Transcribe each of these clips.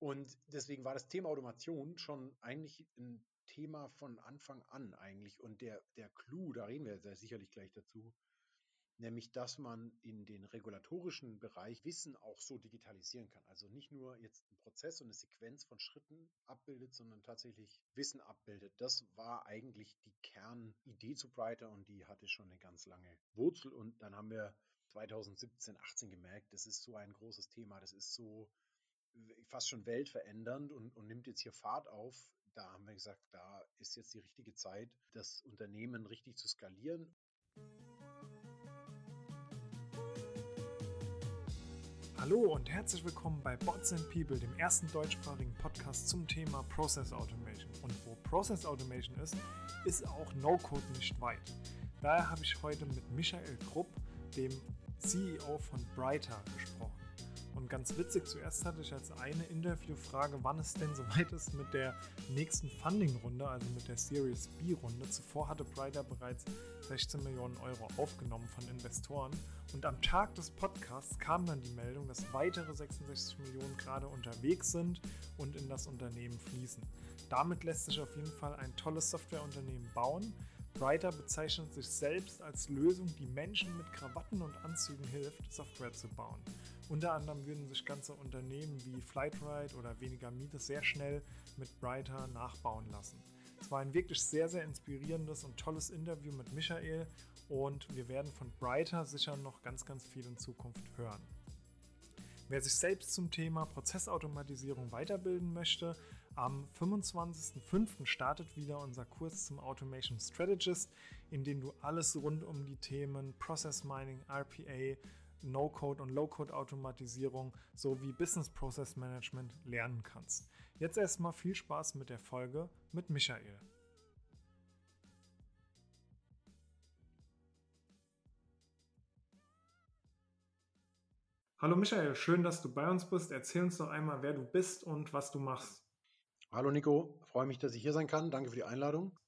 Und deswegen war das Thema Automation schon eigentlich ein Thema von Anfang an eigentlich. Und der, der Clou, da reden wir sehr sicherlich gleich dazu, nämlich dass man in den regulatorischen Bereich Wissen auch so digitalisieren kann. Also nicht nur jetzt einen Prozess und eine Sequenz von Schritten abbildet, sondern tatsächlich Wissen abbildet. Das war eigentlich die Kernidee zu Brighter und die hatte schon eine ganz lange Wurzel. Und dann haben wir 2017, 18 gemerkt, das ist so ein großes Thema, das ist so fast schon weltverändernd und, und nimmt jetzt hier Fahrt auf. Da haben wir gesagt, da ist jetzt die richtige Zeit, das Unternehmen richtig zu skalieren. Hallo und herzlich willkommen bei Bots and People, dem ersten deutschsprachigen Podcast zum Thema Process Automation. Und wo Process Automation ist, ist auch No-Code nicht weit. Daher habe ich heute mit Michael Krupp, dem CEO von Brighter, gesprochen. Und ganz witzig, zuerst hatte ich als eine Interviewfrage, wann es denn soweit ist mit der nächsten Funding-Runde, also mit der Series B-Runde. Zuvor hatte Brighter bereits 16 Millionen Euro aufgenommen von Investoren. Und am Tag des Podcasts kam dann die Meldung, dass weitere 66 Millionen gerade unterwegs sind und in das Unternehmen fließen. Damit lässt sich auf jeden Fall ein tolles Softwareunternehmen bauen. Brighter bezeichnet sich selbst als Lösung, die Menschen mit Krawatten und Anzügen hilft, Software zu bauen. Unter anderem würden sich ganze Unternehmen wie Flightride oder Weniger Miete sehr schnell mit Brighter nachbauen lassen. Es war ein wirklich sehr, sehr inspirierendes und tolles Interview mit Michael und wir werden von Brighter sicher noch ganz, ganz viel in Zukunft hören. Wer sich selbst zum Thema Prozessautomatisierung weiterbilden möchte, am 25.05. startet wieder unser Kurs zum Automation Strategist, in dem du alles rund um die Themen Process Mining, RPA, No-Code und Low-Code-Automatisierung sowie Business Process Management lernen kannst. Jetzt erstmal viel Spaß mit der Folge mit Michael. Hallo Michael, schön, dass du bei uns bist. Erzähl uns doch einmal, wer du bist und was du machst. Hallo Nico, freue mich, dass ich hier sein kann. Danke für die Einladung.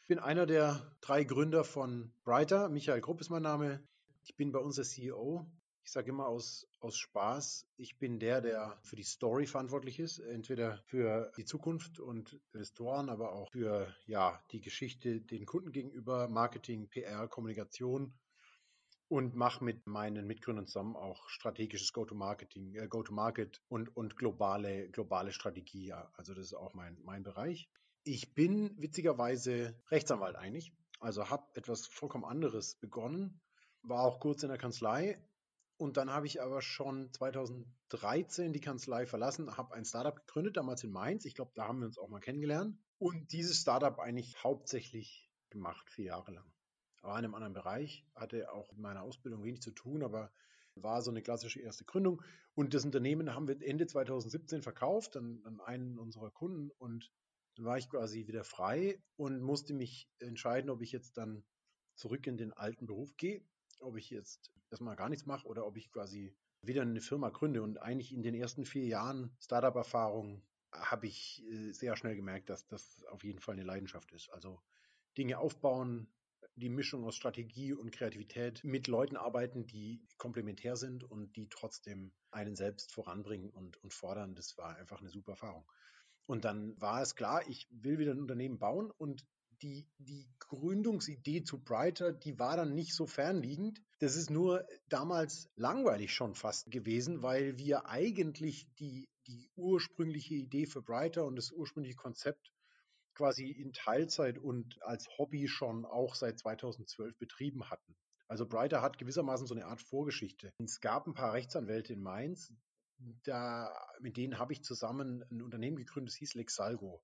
Ich bin einer der drei Gründer von Brighter. Michael Grupp ist mein Name. Ich bin bei uns der CEO. Ich sage immer aus, aus Spaß, ich bin der, der für die Story verantwortlich ist, entweder für die Zukunft und Investoren, aber auch für ja, die Geschichte den Kunden gegenüber, Marketing, PR, Kommunikation und mache mit meinen Mitgründern zusammen auch strategisches Go-to-Marketing, äh, Go-to-Market und, und globale, globale Strategie. Ja. Also das ist auch mein, mein Bereich. Ich bin witzigerweise Rechtsanwalt eigentlich, also habe etwas vollkommen anderes begonnen war auch kurz in der Kanzlei. Und dann habe ich aber schon 2013 die Kanzlei verlassen, habe ein Startup gegründet, damals in Mainz. Ich glaube, da haben wir uns auch mal kennengelernt. Und dieses Startup eigentlich hauptsächlich gemacht, vier Jahre lang. War in einem anderen Bereich, hatte auch mit meiner Ausbildung wenig zu tun, aber war so eine klassische erste Gründung. Und das Unternehmen haben wir Ende 2017 verkauft an, an einen unserer Kunden und dann war ich quasi wieder frei und musste mich entscheiden, ob ich jetzt dann zurück in den alten Beruf gehe ob ich jetzt erstmal gar nichts mache oder ob ich quasi wieder eine Firma gründe. Und eigentlich in den ersten vier Jahren Startup-Erfahrung habe ich äh, sehr schnell gemerkt, dass das auf jeden Fall eine Leidenschaft ist. Also Dinge aufbauen, die Mischung aus Strategie und Kreativität mit Leuten arbeiten, die komplementär sind und die trotzdem einen selbst voranbringen und, und fordern. Das war einfach eine super Erfahrung. Und dann war es klar, ich will wieder ein Unternehmen bauen und die, die Gründungsidee zu Brighter, die war dann nicht so fernliegend. Das ist nur damals langweilig schon fast gewesen, weil wir eigentlich die, die ursprüngliche Idee für Brighter und das ursprüngliche Konzept quasi in Teilzeit und als Hobby schon auch seit 2012 betrieben hatten. Also Brighter hat gewissermaßen so eine Art Vorgeschichte. Es gab ein paar Rechtsanwälte in Mainz, da, mit denen habe ich zusammen ein Unternehmen gegründet, das hieß Lexalgo.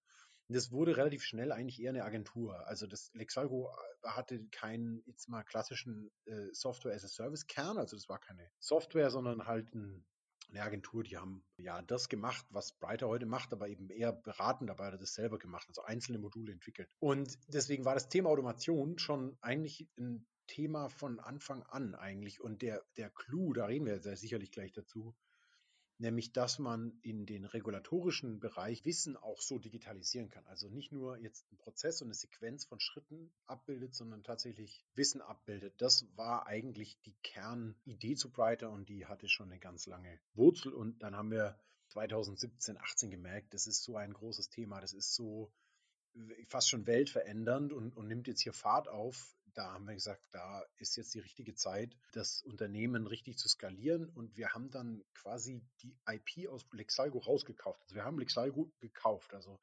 Das wurde relativ schnell eigentlich eher eine Agentur. Also das Lexalgo äh, hatte keinen jetzt mal klassischen äh, Software as a Service Kern, also das war keine Software, sondern halt ein, eine Agentur, die haben ja das gemacht, was Brighter heute macht, aber eben eher beratend dabei hat er das selber gemacht, also einzelne Module entwickelt. Und deswegen war das Thema Automation schon eigentlich ein Thema von Anfang an eigentlich. Und der, der Clou, da reden wir sehr sicherlich gleich dazu, nämlich dass man in den regulatorischen Bereich Wissen auch so digitalisieren kann. Also nicht nur jetzt einen Prozess und eine Sequenz von Schritten abbildet, sondern tatsächlich Wissen abbildet. Das war eigentlich die Kernidee zu Brighter und die hatte schon eine ganz lange Wurzel. Und dann haben wir 2017, 18 gemerkt, das ist so ein großes Thema, das ist so fast schon weltverändernd und, und nimmt jetzt hier Fahrt auf. Da haben wir gesagt, da ist jetzt die richtige Zeit, das Unternehmen richtig zu skalieren. Und wir haben dann quasi die IP aus Lexalgo rausgekauft. Also wir haben Lexalgo gekauft. Also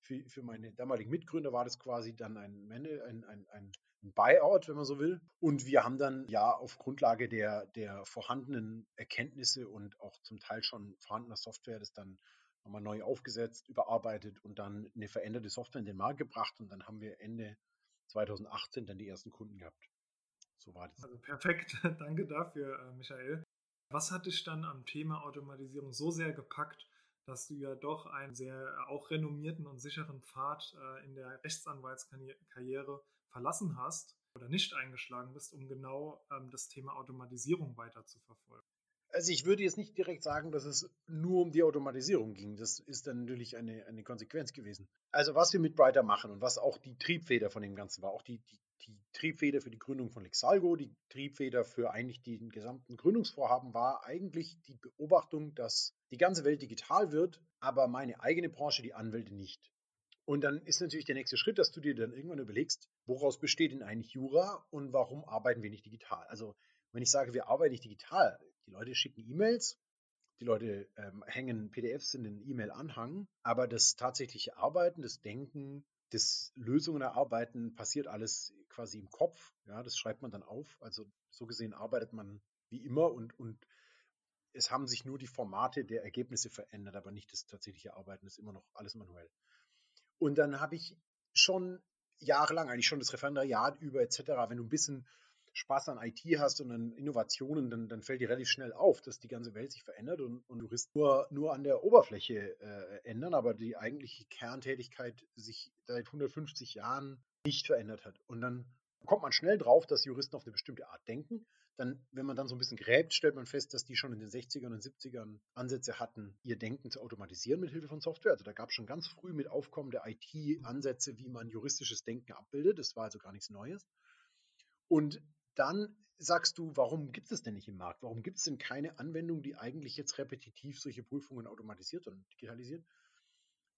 für, für meine damaligen Mitgründer war das quasi dann ein, ein, ein, ein Buyout, wenn man so will. Und wir haben dann ja auf Grundlage der, der vorhandenen Erkenntnisse und auch zum Teil schon vorhandener Software das dann nochmal neu aufgesetzt, überarbeitet und dann eine veränderte Software in den Markt gebracht. Und dann haben wir Ende 2018 dann die ersten Kunden gehabt. So war das. Also perfekt, danke dafür, äh, Michael. Was hat dich dann am Thema Automatisierung so sehr gepackt, dass du ja doch einen sehr auch renommierten und sicheren Pfad äh, in der Rechtsanwaltskarriere verlassen hast oder nicht eingeschlagen bist, um genau ähm, das Thema Automatisierung weiter zu verfolgen? Also ich würde jetzt nicht direkt sagen, dass es nur um die Automatisierung ging. Das ist dann natürlich eine, eine Konsequenz gewesen. Also was wir mit Brighter machen und was auch die Triebfeder von dem Ganzen war, auch die, die, die Triebfeder für die Gründung von Lexalgo, die Triebfeder für eigentlich den gesamten Gründungsvorhaben war eigentlich die Beobachtung, dass die ganze Welt digital wird, aber meine eigene Branche, die Anwälte nicht. Und dann ist natürlich der nächste Schritt, dass du dir dann irgendwann überlegst, woraus besteht denn eigentlich Jura und warum arbeiten wir nicht digital? Also wenn ich sage, wir arbeiten nicht digital, die Leute schicken E-Mails, die Leute ähm, hängen PDFs in den E-Mail-Anhang, aber das tatsächliche Arbeiten, das Denken, das Lösungen erarbeiten passiert alles quasi im Kopf. Ja, das schreibt man dann auf. Also so gesehen arbeitet man wie immer und, und es haben sich nur die Formate der Ergebnisse verändert, aber nicht das tatsächliche Arbeiten, das ist immer noch alles manuell. Und dann habe ich schon jahrelang, eigentlich schon das Referendariat über etc., wenn du ein bisschen Spaß an IT hast und an Innovationen, dann, dann fällt dir relativ schnell auf, dass die ganze Welt sich verändert und, und du wirst nur, nur an der Oberfläche äh, ändern, aber die eigentliche Kerntätigkeit sich seit 150 Jahren nicht verändert hat. Und dann kommt man schnell drauf, dass Juristen auf eine bestimmte Art denken. Dann, wenn man dann so ein bisschen gräbt, stellt man fest, dass die schon in den 60ern und 70ern Ansätze hatten, ihr Denken zu automatisieren mit Hilfe von Software. Also da gab es schon ganz früh mit Aufkommen der IT Ansätze, wie man juristisches Denken abbildet. Das war also gar nichts Neues. Und dann sagst du, warum gibt es denn nicht im Markt? Warum gibt es denn keine Anwendung, die eigentlich jetzt repetitiv solche Prüfungen automatisiert und digitalisiert?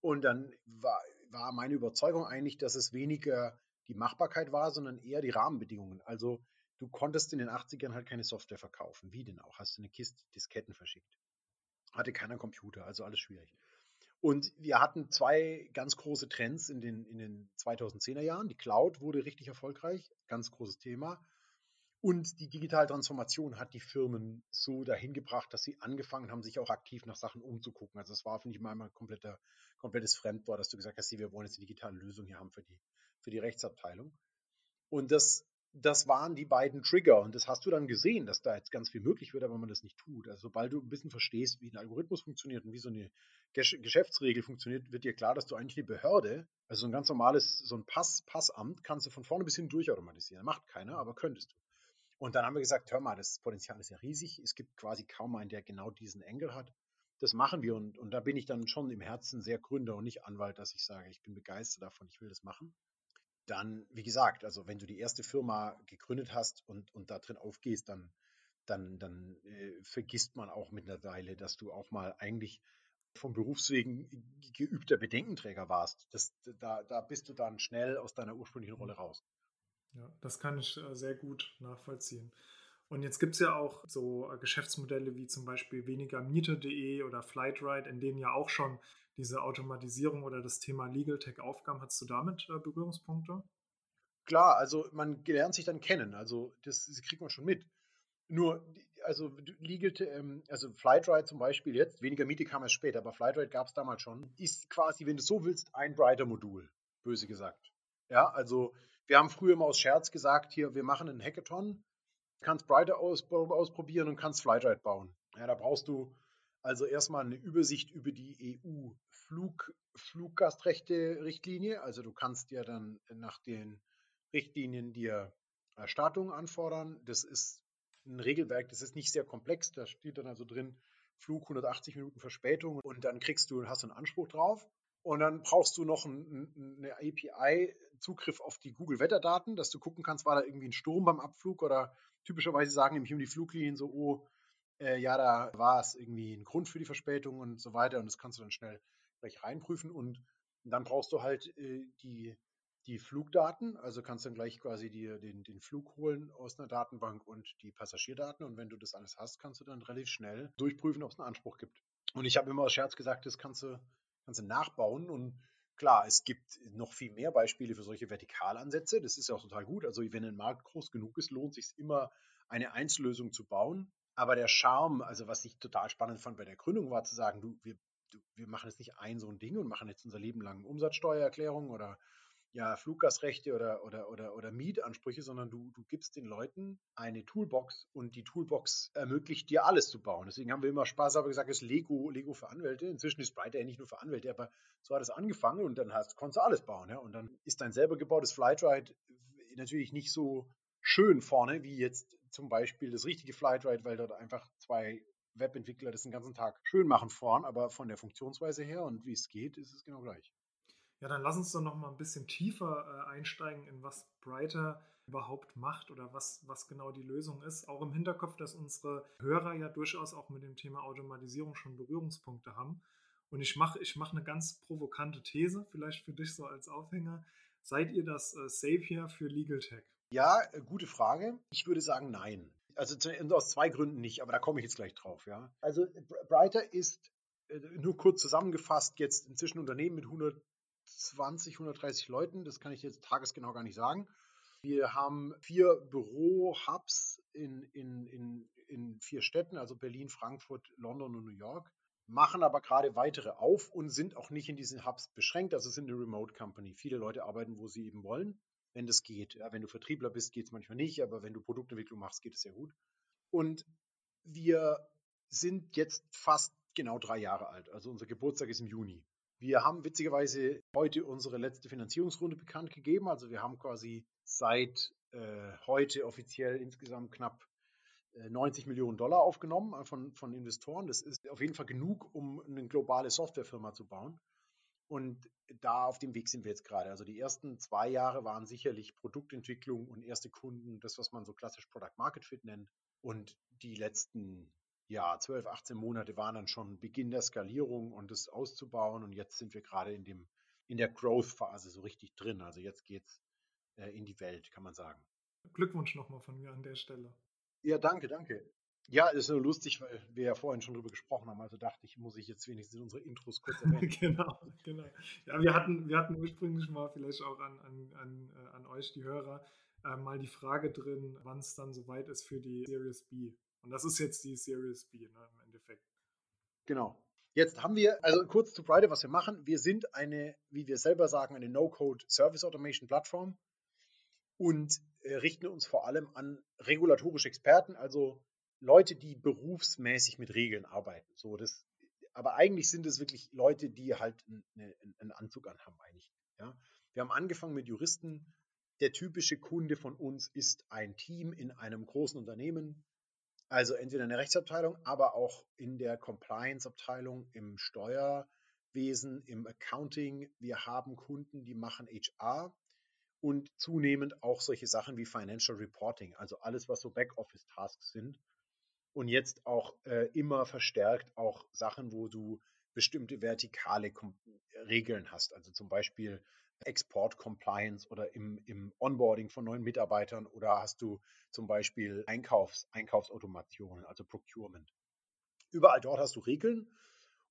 Und dann war, war meine Überzeugung eigentlich, dass es weniger die Machbarkeit war, sondern eher die Rahmenbedingungen. Also du konntest in den 80ern halt keine Software verkaufen. Wie denn auch? Hast du eine Kiste Disketten verschickt. Hatte keiner Computer, also alles schwierig. Und wir hatten zwei ganz große Trends in den, in den 2010er Jahren. Die Cloud wurde richtig erfolgreich, ganz großes Thema. Und die digitale Transformation hat die Firmen so dahin gebracht, dass sie angefangen haben, sich auch aktiv nach Sachen umzugucken. Also es war, finde ich, mal ein kompletter, komplettes Fremdwort, dass du gesagt hast, wir wollen jetzt eine digitale Lösung hier haben für die, für die Rechtsabteilung. Und das, das waren die beiden Trigger. Und das hast du dann gesehen, dass da jetzt ganz viel möglich wird, aber man das nicht tut. Also sobald du ein bisschen verstehst, wie ein Algorithmus funktioniert und wie so eine Geschäftsregel funktioniert, wird dir klar, dass du eigentlich eine Behörde, also so ein ganz normales, so ein Pass, Passamt, kannst du von vorne bis hin durchautomatisieren. Macht keiner, aber könntest du. Und dann haben wir gesagt, hör mal, das Potenzial ist ja riesig. Es gibt quasi kaum einen, der genau diesen Engel hat. Das machen wir und, und da bin ich dann schon im Herzen sehr Gründer und nicht Anwalt, dass ich sage, ich bin begeistert davon, ich will das machen. Dann, wie gesagt, also wenn du die erste Firma gegründet hast und, und da drin aufgehst, dann, dann, dann äh, vergisst man auch mittlerweile, dass du auch mal eigentlich vom Berufswegen geübter Bedenkenträger warst. Das, da, da bist du dann schnell aus deiner ursprünglichen Rolle raus. Ja, das kann ich äh, sehr gut nachvollziehen. Und jetzt gibt es ja auch so äh, Geschäftsmodelle wie zum Beispiel wenigermiete.de oder Flightride, in denen ja auch schon diese Automatisierung oder das Thema Legal Tech aufkam. Hast du damit äh, Berührungspunkte? Klar, also man lernt sich dann kennen, also das, das kriegt man schon mit. Nur, also Legal, ähm, also Flightride zum Beispiel jetzt, weniger Miete kam erst später, aber Flightride gab es damals schon, ist quasi, wenn du so willst, ein Brighter-Modul, böse gesagt. Ja, also wir haben früher immer aus Scherz gesagt, hier, wir machen einen Hackathon, kannst Brighter aus, ausprobieren und kannst Flightride bauen. Ja, da brauchst du also erstmal eine Übersicht über die EU-Fluggastrechte-Richtlinie. Also du kannst ja dann nach den Richtlinien dir Erstattung anfordern. Das ist ein Regelwerk, das ist nicht sehr komplex. Da steht dann also drin, Flug 180 Minuten Verspätung und dann kriegst du, hast du einen Anspruch drauf. Und dann brauchst du noch ein, eine API, Zugriff auf die Google-Wetterdaten, dass du gucken kannst, war da irgendwie ein Sturm beim Abflug oder typischerweise sagen nämlich um die Fluglinien so, oh, äh, ja, da war es irgendwie ein Grund für die Verspätung und so weiter und das kannst du dann schnell gleich reinprüfen und dann brauchst du halt äh, die, die Flugdaten, also kannst dann gleich quasi dir den, den Flug holen aus einer Datenbank und die Passagierdaten und wenn du das alles hast, kannst du dann relativ schnell durchprüfen, ob es einen Anspruch gibt. Und ich habe immer aus Scherz gesagt, das kannst du, kannst nachbauen und Klar, es gibt noch viel mehr Beispiele für solche Vertikalansätze. Das ist ja auch total gut. Also wenn ein Markt groß genug ist, lohnt es sich immer, eine Einzellösung zu bauen. Aber der Charme, also was ich total spannend fand bei der Gründung, war zu sagen, du, wir, du, wir machen jetzt nicht ein so ein Ding und machen jetzt unser Leben lang Umsatzsteuererklärung oder ja, Fluggastrechte oder, oder, oder, oder Mietansprüche, sondern du, du gibst den Leuten eine Toolbox und die Toolbox ermöglicht dir alles zu bauen. Deswegen haben wir immer Spaß aber gesagt, das ist Lego, Lego für Anwälte. Inzwischen ist Brighter ja nicht nur für Anwälte, aber so hat es angefangen und dann hast, konntest du alles bauen. Ja? Und dann ist dein selber gebautes Flightride natürlich nicht so schön vorne wie jetzt zum Beispiel das richtige Flightride, weil dort einfach zwei Webentwickler das den ganzen Tag schön machen vorn, aber von der Funktionsweise her und wie es geht, ist es genau gleich. Ja, dann lass uns doch noch mal ein bisschen tiefer äh, einsteigen, in was Brighter überhaupt macht oder was, was genau die Lösung ist. Auch im Hinterkopf, dass unsere Hörer ja durchaus auch mit dem Thema Automatisierung schon Berührungspunkte haben. Und ich mache ich mach eine ganz provokante These, vielleicht für dich so als Aufhänger. Seid ihr das äh, Savior für Legal Tech? Ja, äh, gute Frage. Ich würde sagen, nein. Also aus zwei Gründen nicht, aber da komme ich jetzt gleich drauf. Ja. Also Brighter ist äh, nur kurz zusammengefasst jetzt inzwischen Unternehmen mit 100 120, 130 Leuten. Das kann ich jetzt tagesgenau gar nicht sagen. Wir haben vier Büro-Hubs in, in, in, in vier Städten, also Berlin, Frankfurt, London und New York, machen aber gerade weitere auf und sind auch nicht in diesen Hubs beschränkt. Also sind eine Remote Company. Viele Leute arbeiten, wo sie eben wollen, wenn das geht. Ja, wenn du Vertriebler bist, geht es manchmal nicht, aber wenn du Produktentwicklung machst, geht es sehr gut. Und wir sind jetzt fast genau drei Jahre alt. Also unser Geburtstag ist im Juni. Wir haben witzigerweise heute unsere letzte Finanzierungsrunde bekannt gegeben. Also wir haben quasi seit äh, heute offiziell insgesamt knapp äh, 90 Millionen Dollar aufgenommen äh, von, von Investoren. Das ist auf jeden Fall genug, um eine globale Softwarefirma zu bauen. Und da auf dem Weg sind wir jetzt gerade. Also die ersten zwei Jahre waren sicherlich Produktentwicklung und erste Kunden, das, was man so klassisch Product Market Fit nennt. Und die letzten ja, 12, 18 Monate waren dann schon Beginn der Skalierung und das auszubauen. Und jetzt sind wir gerade in dem, in der Growth-Phase so richtig drin. Also jetzt geht's äh, in die Welt, kann man sagen. Glückwunsch nochmal von mir an der Stelle. Ja, danke, danke. Ja, ist nur lustig, weil wir ja vorhin schon drüber gesprochen haben. Also dachte ich, muss ich jetzt wenigstens unsere Intros kurz erwähnen. genau, genau. Ja, wir hatten, wir hatten ursprünglich mal vielleicht auch an, an, an, äh, an euch, die Hörer, äh, mal die Frage drin, wann es dann soweit ist für die Series B. Und das ist jetzt die Series B ne, im Endeffekt. Genau. Jetzt haben wir, also kurz zu Friday, was wir machen. Wir sind eine, wie wir selber sagen, eine No-Code Service Automation Plattform und äh, richten uns vor allem an regulatorische Experten, also Leute, die berufsmäßig mit Regeln arbeiten. So, das, aber eigentlich sind es wirklich Leute, die halt eine, einen Anzug anhaben, eigentlich. Ja? Wir haben angefangen mit Juristen. Der typische Kunde von uns ist ein Team in einem großen Unternehmen, also entweder in der Rechtsabteilung, aber auch in der Compliance-Abteilung, im Steuerwesen, im Accounting. Wir haben Kunden, die machen HR und zunehmend auch solche Sachen wie Financial Reporting, also alles, was so Backoffice-Tasks sind. Und jetzt auch äh, immer verstärkt auch Sachen, wo du bestimmte vertikale Regeln hast. Also zum Beispiel Export-Compliance oder im, im Onboarding von neuen Mitarbeitern oder hast du zum Beispiel Einkaufs, Einkaufsautomationen, also Procurement. Überall dort hast du Regeln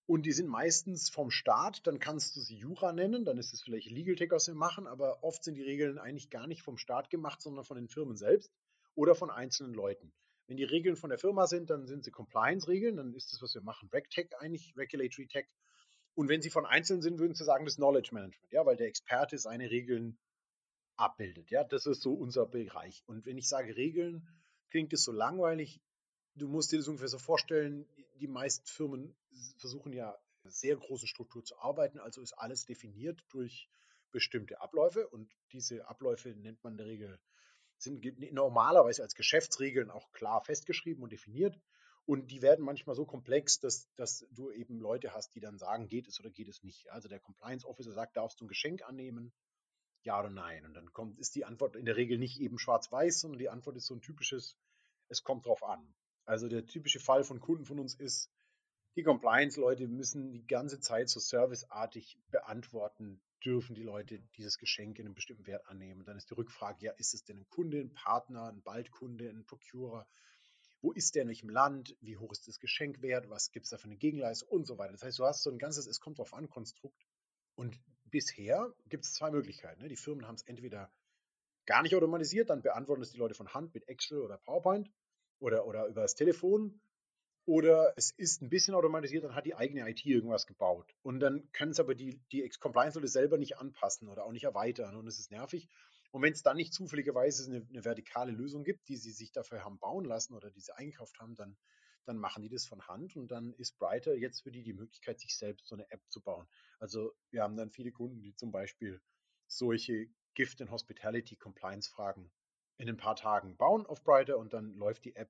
und die sind meistens vom Staat, dann kannst du sie Jura nennen, dann ist es vielleicht Legal Tech, was wir machen, aber oft sind die Regeln eigentlich gar nicht vom Staat gemacht, sondern von den Firmen selbst oder von einzelnen Leuten. Wenn die Regeln von der Firma sind, dann sind sie Compliance-Regeln, dann ist das, was wir machen, RegTech eigentlich, Regulatory Tech. Und wenn sie von Einzelnen sind, würden sie sagen, das Knowledge Management, ja, weil der Experte seine Regeln abbildet. Ja, das ist so unser Bereich. Und wenn ich sage Regeln, klingt es so langweilig. Du musst dir das ungefähr so vorstellen, die meisten Firmen versuchen ja sehr große Struktur zu arbeiten, also ist alles definiert durch bestimmte Abläufe und diese Abläufe nennt man in der Regel, sind normalerweise als Geschäftsregeln auch klar festgeschrieben und definiert. Und die werden manchmal so komplex, dass, dass du eben Leute hast, die dann sagen, geht es oder geht es nicht. Also der Compliance Officer sagt, darfst du ein Geschenk annehmen? Ja oder nein? Und dann kommt, ist die Antwort in der Regel nicht eben schwarz-weiß, sondern die Antwort ist so ein typisches, es kommt drauf an. Also der typische Fall von Kunden von uns ist, die Compliance-Leute müssen die ganze Zeit so serviceartig beantworten, dürfen die Leute dieses Geschenk in einem bestimmten Wert annehmen. Dann ist die Rückfrage, ja, ist es denn ein Kunde, ein Partner, ein Baldkunde, ein Procurer? Wo ist der in welchem Land? Wie hoch ist das Geschenk wert? Was gibt es da für eine Gegenleistung und so weiter? Das heißt, du hast so ein ganzes Es kommt drauf an Konstrukt. Und bisher gibt es zwei Möglichkeiten. Ne? Die Firmen haben es entweder gar nicht automatisiert, dann beantworten es die Leute von Hand mit Excel oder PowerPoint oder, oder über das Telefon oder es ist ein bisschen automatisiert, dann hat die eigene IT irgendwas gebaut. Und dann können es aber die, die Compliance-Leute selber nicht anpassen oder auch nicht erweitern. Und es ist nervig. Und wenn es dann nicht zufälligerweise eine, eine, vertikale Lösung gibt, die sie sich dafür haben bauen lassen oder die sie eingekauft haben, dann, dann machen die das von Hand. Und dann ist Brighter jetzt für die die Möglichkeit, sich selbst so eine App zu bauen. Also wir haben dann viele Kunden, die zum Beispiel solche Gift- and Hospitality-Compliance-Fragen in ein paar Tagen bauen auf Brighter und dann läuft die App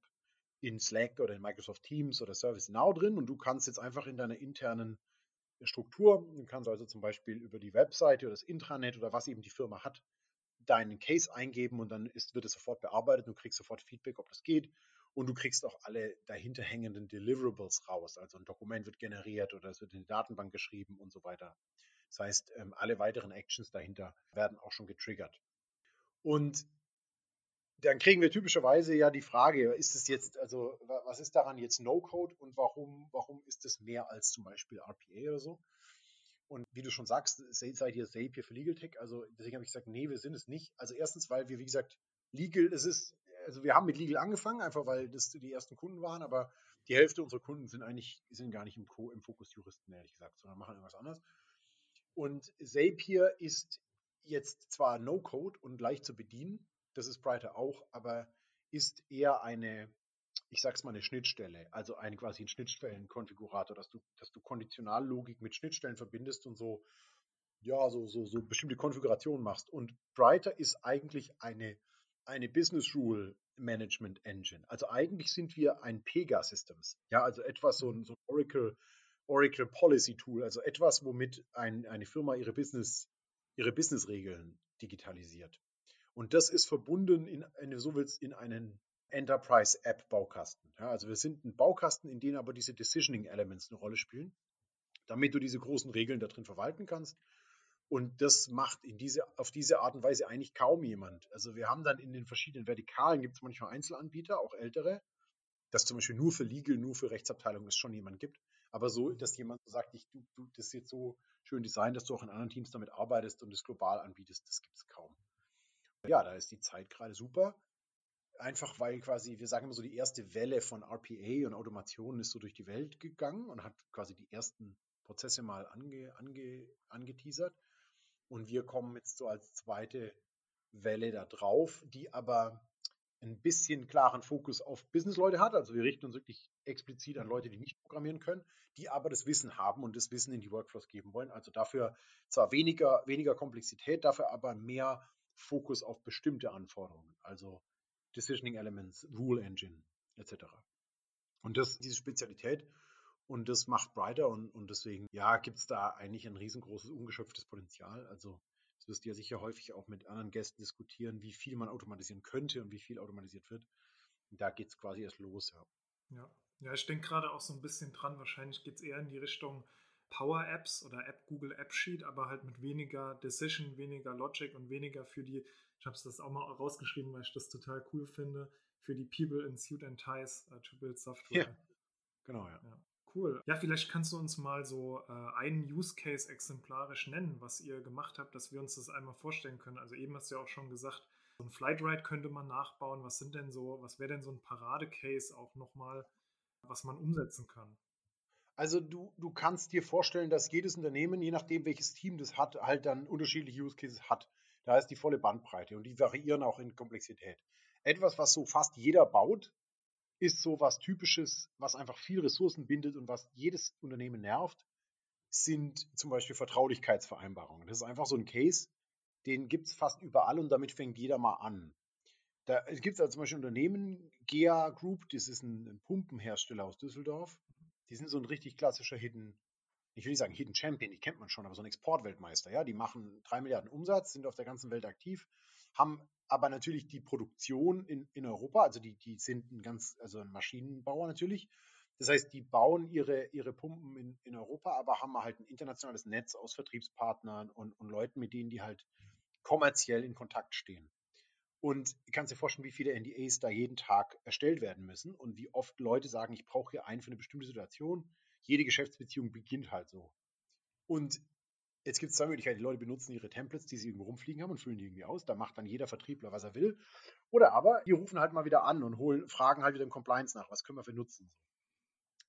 in Slack oder in Microsoft Teams oder ServiceNow drin und du kannst jetzt einfach in deiner internen Struktur, du kannst also zum Beispiel über die Webseite oder das Intranet oder was eben die Firma hat, deinen Case eingeben und dann ist, wird es sofort bearbeitet, du kriegst sofort Feedback, ob das geht und du kriegst auch alle dahinter hängenden Deliverables raus. Also ein Dokument wird generiert oder es wird in die Datenbank geschrieben und so weiter. Das heißt, ähm, alle weiteren Actions dahinter werden auch schon getriggert. Und dann kriegen wir typischerweise ja die Frage, ist es jetzt, also was ist daran jetzt No-Code und warum, warum ist es mehr als zum Beispiel RPA oder so? Und wie du schon sagst, seid ihr Zapier für Legal Tech? Also deswegen habe ich gesagt, nee, wir sind es nicht. Also erstens, weil wir, wie gesagt, Legal, es ist, also wir haben mit Legal angefangen, einfach weil das die ersten Kunden waren, aber die Hälfte unserer Kunden sind eigentlich, sind gar nicht im, Co, im Fokus Juristen, ehrlich gesagt, sondern machen irgendwas anderes. Und Zapier ist jetzt zwar No-Code und leicht zu bedienen, das ist Brighter auch, aber ist eher eine, ich sag's mal, eine Schnittstelle, also ein quasi ein Schnittstellenkonfigurator, dass du, dass du Konditionallogik mit Schnittstellen verbindest und so, ja, so, so, so bestimmte Konfigurationen machst. Und Brighter ist eigentlich eine, eine Business Rule Management Engine. Also eigentlich sind wir ein Pega Systems. Ja, also etwas so ein, so ein Oracle, Oracle Policy Tool, also etwas, womit ein, eine Firma ihre Business, ihre Business-Regeln digitalisiert. Und das ist verbunden in, du so willst, in einen Enterprise-App-Baukasten. Ja, also wir sind ein Baukasten, in dem aber diese Decisioning-Elements eine Rolle spielen, damit du diese großen Regeln da drin verwalten kannst. Und das macht in diese, auf diese Art und Weise eigentlich kaum jemand. Also wir haben dann in den verschiedenen Vertikalen, gibt es manchmal Einzelanbieter, auch ältere, dass zum Beispiel nur für Legal, nur für Rechtsabteilung es schon jemand gibt. Aber so, dass jemand sagt, ich, du, du, das ist jetzt so schön designt, dass du auch in anderen Teams damit arbeitest und es global anbietest, das gibt es kaum ja, da ist die Zeit gerade super. Einfach weil quasi, wir sagen immer so, die erste Welle von RPA und Automation ist so durch die Welt gegangen und hat quasi die ersten Prozesse mal ange, ange, angeteasert. Und wir kommen jetzt so als zweite Welle da drauf, die aber ein bisschen klaren Fokus auf Businessleute hat. Also wir richten uns wirklich explizit an Leute, die nicht programmieren können, die aber das Wissen haben und das Wissen in die Workflows geben wollen. Also dafür zwar weniger, weniger Komplexität, dafür aber mehr Fokus auf bestimmte Anforderungen, also Decisioning Elements, Rule Engine etc. Und das, diese Spezialität und das macht Brighter und, und deswegen, ja, gibt es da eigentlich ein riesengroßes, ungeschöpftes Potenzial. Also das wirst du ja sicher häufig auch mit anderen Gästen diskutieren, wie viel man automatisieren könnte und wie viel automatisiert wird. Da geht es quasi erst los, ja. Ja, ja ich denke gerade auch so ein bisschen dran, wahrscheinlich geht es eher in die Richtung, Power-Apps oder App Google App Sheet, aber halt mit weniger Decision, weniger Logic und weniger für die, ich habe es das auch mal rausgeschrieben, weil ich das total cool finde, für die People in Suit and Ties uh, to build Software. Ja, genau, ja. ja. Cool. Ja, vielleicht kannst du uns mal so äh, einen Use Case exemplarisch nennen, was ihr gemacht habt, dass wir uns das einmal vorstellen können. Also eben hast du ja auch schon gesagt, so ein Flight Ride könnte man nachbauen. Was sind denn so, was wäre denn so ein Parade-Case auch nochmal, was man umsetzen kann? Also du, du kannst dir vorstellen, dass jedes Unternehmen, je nachdem welches Team das hat, halt dann unterschiedliche Use Cases hat. Da ist die volle Bandbreite und die variieren auch in Komplexität. Etwas, was so fast jeder baut, ist so was Typisches, was einfach viel Ressourcen bindet und was jedes Unternehmen nervt, sind zum Beispiel Vertraulichkeitsvereinbarungen. Das ist einfach so ein Case, den gibt es fast überall und damit fängt jeder mal an. Da gibt es also zum Beispiel Unternehmen, GEA Group, das ist ein Pumpenhersteller aus Düsseldorf, die sind so ein richtig klassischer Hidden, ich will nicht sagen Hidden Champion, die kennt man schon, aber so ein Exportweltmeister, ja, die machen drei Milliarden Umsatz, sind auf der ganzen Welt aktiv, haben aber natürlich die Produktion in, in Europa, also die, die sind ein ganz, also ein Maschinenbauer natürlich. Das heißt, die bauen ihre, ihre Pumpen in, in Europa, aber haben halt ein internationales Netz aus Vertriebspartnern und, und Leuten, mit denen die halt kommerziell in Kontakt stehen. Und du kannst dir vorstellen, wie viele NDAs da jeden Tag erstellt werden müssen und wie oft Leute sagen, ich brauche hier einen für eine bestimmte Situation. Jede Geschäftsbeziehung beginnt halt so. Und Jetzt gibt es zwei Möglichkeiten. Die Leute benutzen ihre Templates, die sie irgendwo rumfliegen haben und füllen die irgendwie aus. Da macht dann jeder Vertriebler, was er will. Oder aber die rufen halt mal wieder an und holen, fragen halt wieder im Compliance nach, was können wir für nutzen.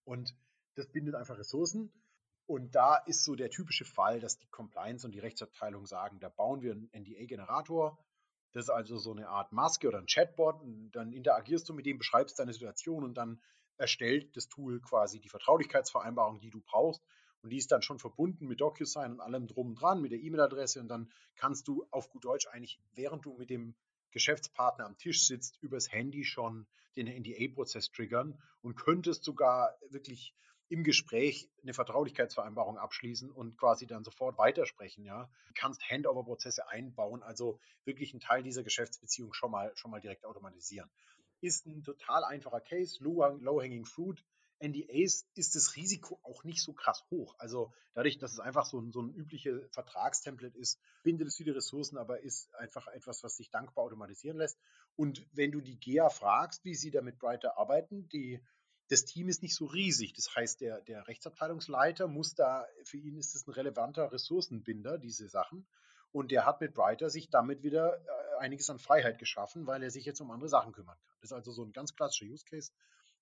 Und das bindet einfach Ressourcen. Und da ist so der typische Fall, dass die Compliance und die Rechtsabteilung sagen, da bauen wir einen NDA-Generator. Das ist also so eine Art Maske oder ein Chatbot. Und dann interagierst du mit dem, beschreibst deine Situation und dann erstellt das Tool quasi die Vertraulichkeitsvereinbarung, die du brauchst und die ist dann schon verbunden mit DocuSign und allem drum und dran, mit der E-Mail-Adresse. Und dann kannst du auf gut Deutsch eigentlich, während du mit dem Geschäftspartner am Tisch sitzt, übers Handy schon den NDA-Prozess triggern und könntest sogar wirklich im Gespräch eine Vertraulichkeitsvereinbarung abschließen und quasi dann sofort weitersprechen, ja. Du kannst Handover-Prozesse einbauen, also wirklich einen Teil dieser Geschäftsbeziehung schon mal, schon mal direkt automatisieren. Ist ein total einfacher Case, low-hanging fruit, NDAs ist das Risiko auch nicht so krass hoch. Also dadurch, dass es einfach so ein, so ein übliches Vertragstemplate ist, bindet es viele Ressourcen, aber ist einfach etwas, was sich dankbar automatisieren lässt. Und wenn du die GEA fragst, wie sie da mit Brighter arbeiten, die, das Team ist nicht so riesig. Das heißt, der, der Rechtsabteilungsleiter muss da, für ihn ist es ein relevanter Ressourcenbinder, diese Sachen. Und der hat mit Brighter sich damit wieder äh, einiges an Freiheit geschaffen, weil er sich jetzt um andere Sachen kümmern kann. Das ist also so ein ganz klassischer Use Case,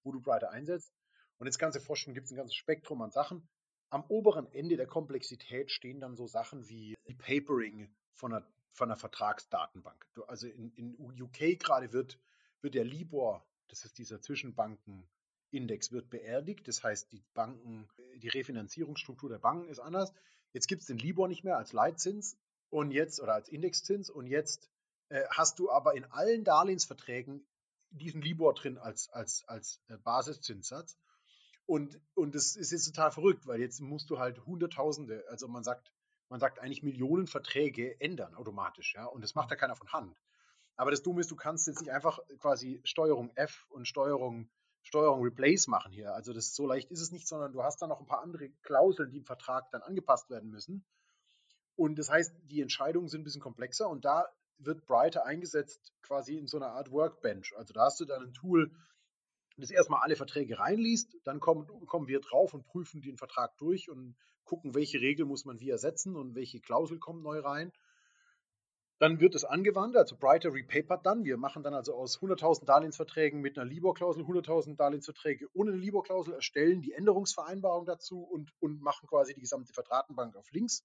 wo du Brighter einsetzt. Und jetzt kannst du dir gibt es ein ganzes Spektrum an Sachen. Am oberen Ende der Komplexität stehen dann so Sachen wie Papering von einer, von einer Vertragsdatenbank. Also in, in UK gerade wird, wird der Libor, das ist dieser Zwischenbankenindex, wird beerdigt. Das heißt, die Banken, die Refinanzierungsstruktur der Banken ist anders. Jetzt gibt es den Libor nicht mehr als Leitzins und jetzt oder als Indexzins und jetzt äh, hast du aber in allen Darlehensverträgen diesen Libor drin als, als, als äh, Basiszinssatz. Und, und das ist jetzt total verrückt, weil jetzt musst du halt Hunderttausende, also man sagt, man sagt eigentlich Millionen Verträge ändern automatisch, ja, und das macht ja keiner von Hand. Aber das Dumme ist, du kannst jetzt nicht einfach quasi Steuerung F und Steuerung, Steuerung Replace machen hier. Also das so leicht ist es nicht, sondern du hast da noch ein paar andere Klauseln, die im Vertrag dann angepasst werden müssen. Und das heißt, die Entscheidungen sind ein bisschen komplexer und da wird Brighter eingesetzt quasi in so einer Art Workbench. Also da hast du dann ein Tool, das erstmal alle Verträge reinliest, dann kommen, kommen wir drauf und prüfen den Vertrag durch und gucken, welche Regel muss man wie ersetzen und welche Klausel kommt neu rein. Dann wird es angewandt, also Brighter repapert dann. Wir machen dann also aus 100.000 Darlehensverträgen mit einer Libor-Klausel 100.000 Darlehensverträge ohne eine Libor-Klausel, erstellen die Änderungsvereinbarung dazu und, und machen quasi die gesamte Vertratenbank auf links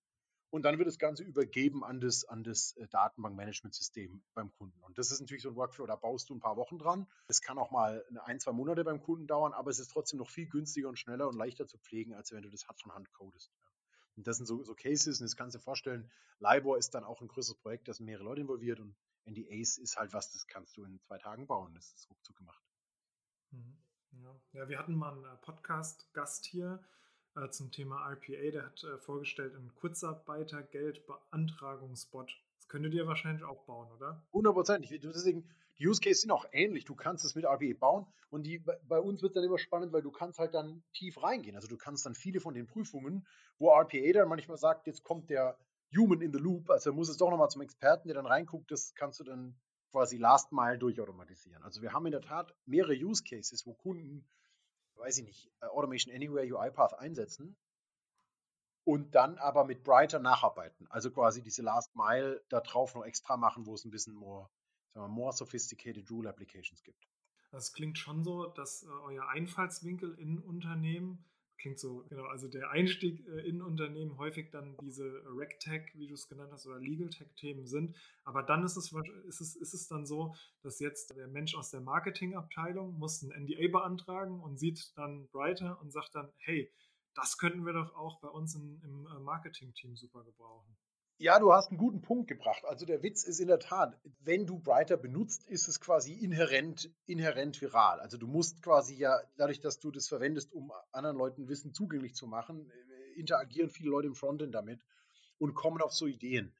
und dann wird das Ganze übergeben an das, an das äh, Datenbankmanagementsystem beim Kunden. Und das ist natürlich so ein Workflow, da baust du ein paar Wochen dran. Es kann auch mal ein, zwei Monate beim Kunden dauern, aber es ist trotzdem noch viel günstiger und schneller und leichter zu pflegen, als wenn du das von Hand codest. Und das sind so, so Cases, und das kannst du dir vorstellen, LIBOR ist dann auch ein größeres Projekt, da sind mehrere Leute involviert und NDAs ist halt was, das kannst du in zwei Tagen bauen. Das ist ruckzuck gemacht. Mhm. Ja. ja, wir hatten mal einen äh, Podcast-Gast hier, äh, zum Thema RPA. Der hat äh, vorgestellt einen Kurzarbeitergeldbeantragungsbot. Das könntet ihr wahrscheinlich auch bauen, oder? Hundertprozentig. Deswegen, die Use Cases sind auch ähnlich. Du kannst es mit RPA bauen und die, bei uns wird es dann immer spannend, weil du kannst halt dann tief reingehen. Also du kannst dann viele von den Prüfungen, wo RPA dann manchmal sagt, jetzt kommt der Human in the Loop, also muss es doch nochmal zum Experten, der dann reinguckt, das kannst du dann quasi Last Mile durchautomatisieren. Also wir haben in der Tat mehrere Use Cases, wo Kunden weiß ich nicht, äh, Automation Anywhere UiPath einsetzen und dann aber mit Brighter nacharbeiten. Also quasi diese Last Mile da drauf noch extra machen, wo es ein bisschen more, sagen wir, more sophisticated Rule Applications gibt. Das klingt schon so, dass äh, euer Einfallswinkel in Unternehmen klingt so, genau, also der Einstieg äh, in Unternehmen häufig dann diese RegTech, wie du es genannt hast, oder LegalTech-Themen sind. Aber dann ist es, ist, es, ist es dann so, dass jetzt der Mensch aus der Marketingabteilung muss ein NDA beantragen und sieht dann Brighter und sagt dann, hey, das könnten wir doch auch bei uns in, im äh, Marketing-Team super gebrauchen. Ja, du hast einen guten Punkt gebracht. Also der Witz ist in der Tat, wenn du Brighter benutzt, ist es quasi inhärent, inhärent viral. Also du musst quasi ja, dadurch, dass du das verwendest, um anderen Leuten Wissen zugänglich zu machen, äh, interagieren viele Leute im Frontend damit und kommen auf so Ideen.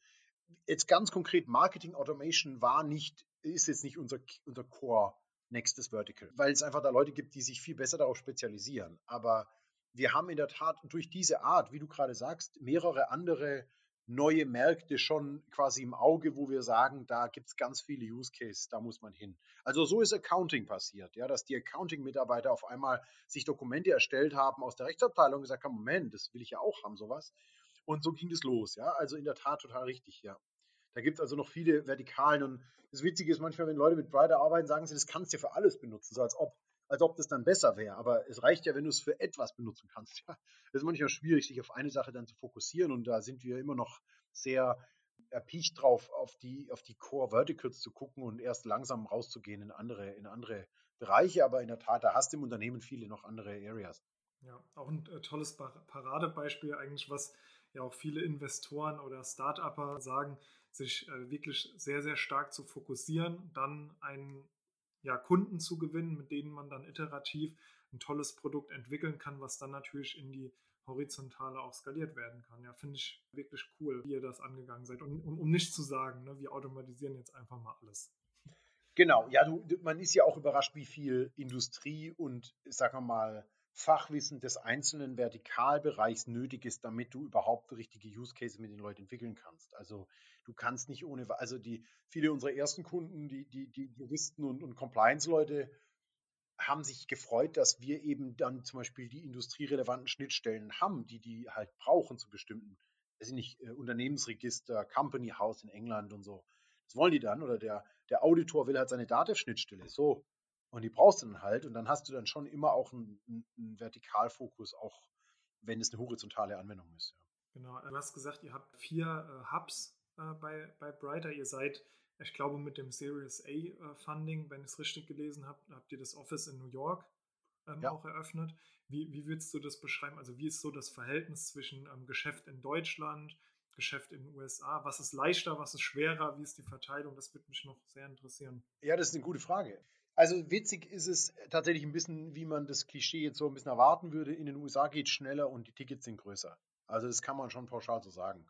jetzt ganz konkret, Marketing Automation war nicht, ist jetzt nicht unser, unser Core nächstes Vertical, weil es einfach da Leute gibt, die sich viel besser darauf spezialisieren. Aber wir haben in der Tat durch diese Art, wie du gerade sagst, mehrere andere neue Märkte schon quasi im Auge, wo wir sagen, da gibt es ganz viele Use Cases, da muss man hin. Also so ist Accounting passiert, ja, dass die Accounting-Mitarbeiter auf einmal sich Dokumente erstellt haben aus der Rechtsabteilung gesagt haben, Moment, das will ich ja auch haben, sowas. Und so ging es los, ja. Also in der Tat total richtig, ja. Da gibt es also noch viele Vertikalen und das Witzige ist manchmal, wenn Leute mit Brighter arbeiten, sagen sie, das kannst du ja für alles benutzen, so als ob, als ob das dann besser wäre. Aber es reicht ja, wenn du es für etwas benutzen kannst. Ja. Ist manchmal schwierig, sich auf eine Sache dann zu fokussieren und da sind wir immer noch sehr erpicht drauf, auf die, auf die Core Verticals zu gucken und erst langsam rauszugehen in andere, in andere Bereiche. Aber in der Tat, da hast du im Unternehmen viele noch andere Areas. Ja, auch ein äh, tolles Paradebeispiel eigentlich, was ja auch viele Investoren oder Start-Upper sagen, sich äh, wirklich sehr, sehr stark zu fokussieren, dann einen ja, Kunden zu gewinnen, mit denen man dann iterativ ein tolles Produkt entwickeln kann, was dann natürlich in die Horizontale auch skaliert werden kann. Ja, finde ich wirklich cool, wie ihr das angegangen seid. Und um, um nicht zu sagen, ne, wir automatisieren jetzt einfach mal alles. Genau, ja, du, man ist ja auch überrascht, wie viel Industrie und, sagen wir mal, Fachwissen des einzelnen Vertikalbereichs nötig ist, damit du überhaupt richtige Use Cases mit den Leuten entwickeln kannst. Also du kannst nicht ohne, also die viele unserer ersten Kunden, die, die, die Juristen und, und Compliance-Leute, haben sich gefreut, dass wir eben dann zum Beispiel die industrierelevanten Schnittstellen haben, die die halt brauchen zu bestimmten, weiß ich nicht, äh, Unternehmensregister, Company House in England und so. Das wollen die dann oder der, der Auditor will halt seine Dativ-Schnittstelle. So, und die brauchst du dann halt. Und dann hast du dann schon immer auch einen, einen Vertikalfokus, auch wenn es eine horizontale Anwendung ist. Ja. Genau, du hast gesagt, ihr habt vier äh, Hubs äh, bei, bei Brighter. Ihr seid, ich glaube, mit dem Series A äh, Funding, wenn ich es richtig gelesen habe, habt ihr das Office in New York ähm, ja. auch eröffnet. Wie, wie würdest du das beschreiben? Also wie ist so das Verhältnis zwischen ähm, Geschäft in Deutschland, Geschäft in den USA? Was ist leichter, was ist schwerer? Wie ist die Verteilung? Das würde mich noch sehr interessieren. Ja, das ist eine gute Frage. Also witzig ist es tatsächlich ein bisschen, wie man das Klischee jetzt so ein bisschen erwarten würde. In den USA geht es schneller und die Tickets sind größer. Also das kann man schon pauschal so sagen.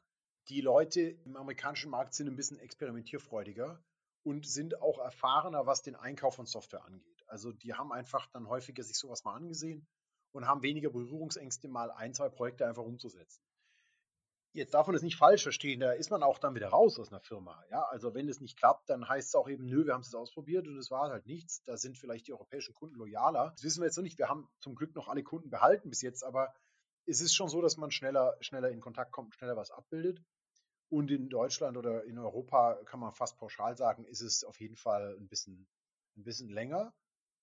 Die Leute im amerikanischen Markt sind ein bisschen experimentierfreudiger und sind auch erfahrener, was den Einkauf von Software angeht. Also die haben einfach dann häufiger sich sowas mal angesehen und haben weniger Berührungsängste, mal ein, zwei Projekte einfach umzusetzen jetzt darf man es nicht falsch verstehen, da ist man auch dann wieder raus aus einer Firma. Ja, also wenn es nicht klappt, dann heißt es auch eben, nö, wir haben es ausprobiert und es war halt nichts. Da sind vielleicht die europäischen Kunden loyaler. Das wissen wir jetzt noch nicht. Wir haben zum Glück noch alle Kunden behalten bis jetzt, aber es ist schon so, dass man schneller, schneller in Kontakt kommt, schneller was abbildet. Und in Deutschland oder in Europa kann man fast pauschal sagen, ist es auf jeden Fall ein bisschen, ein bisschen länger,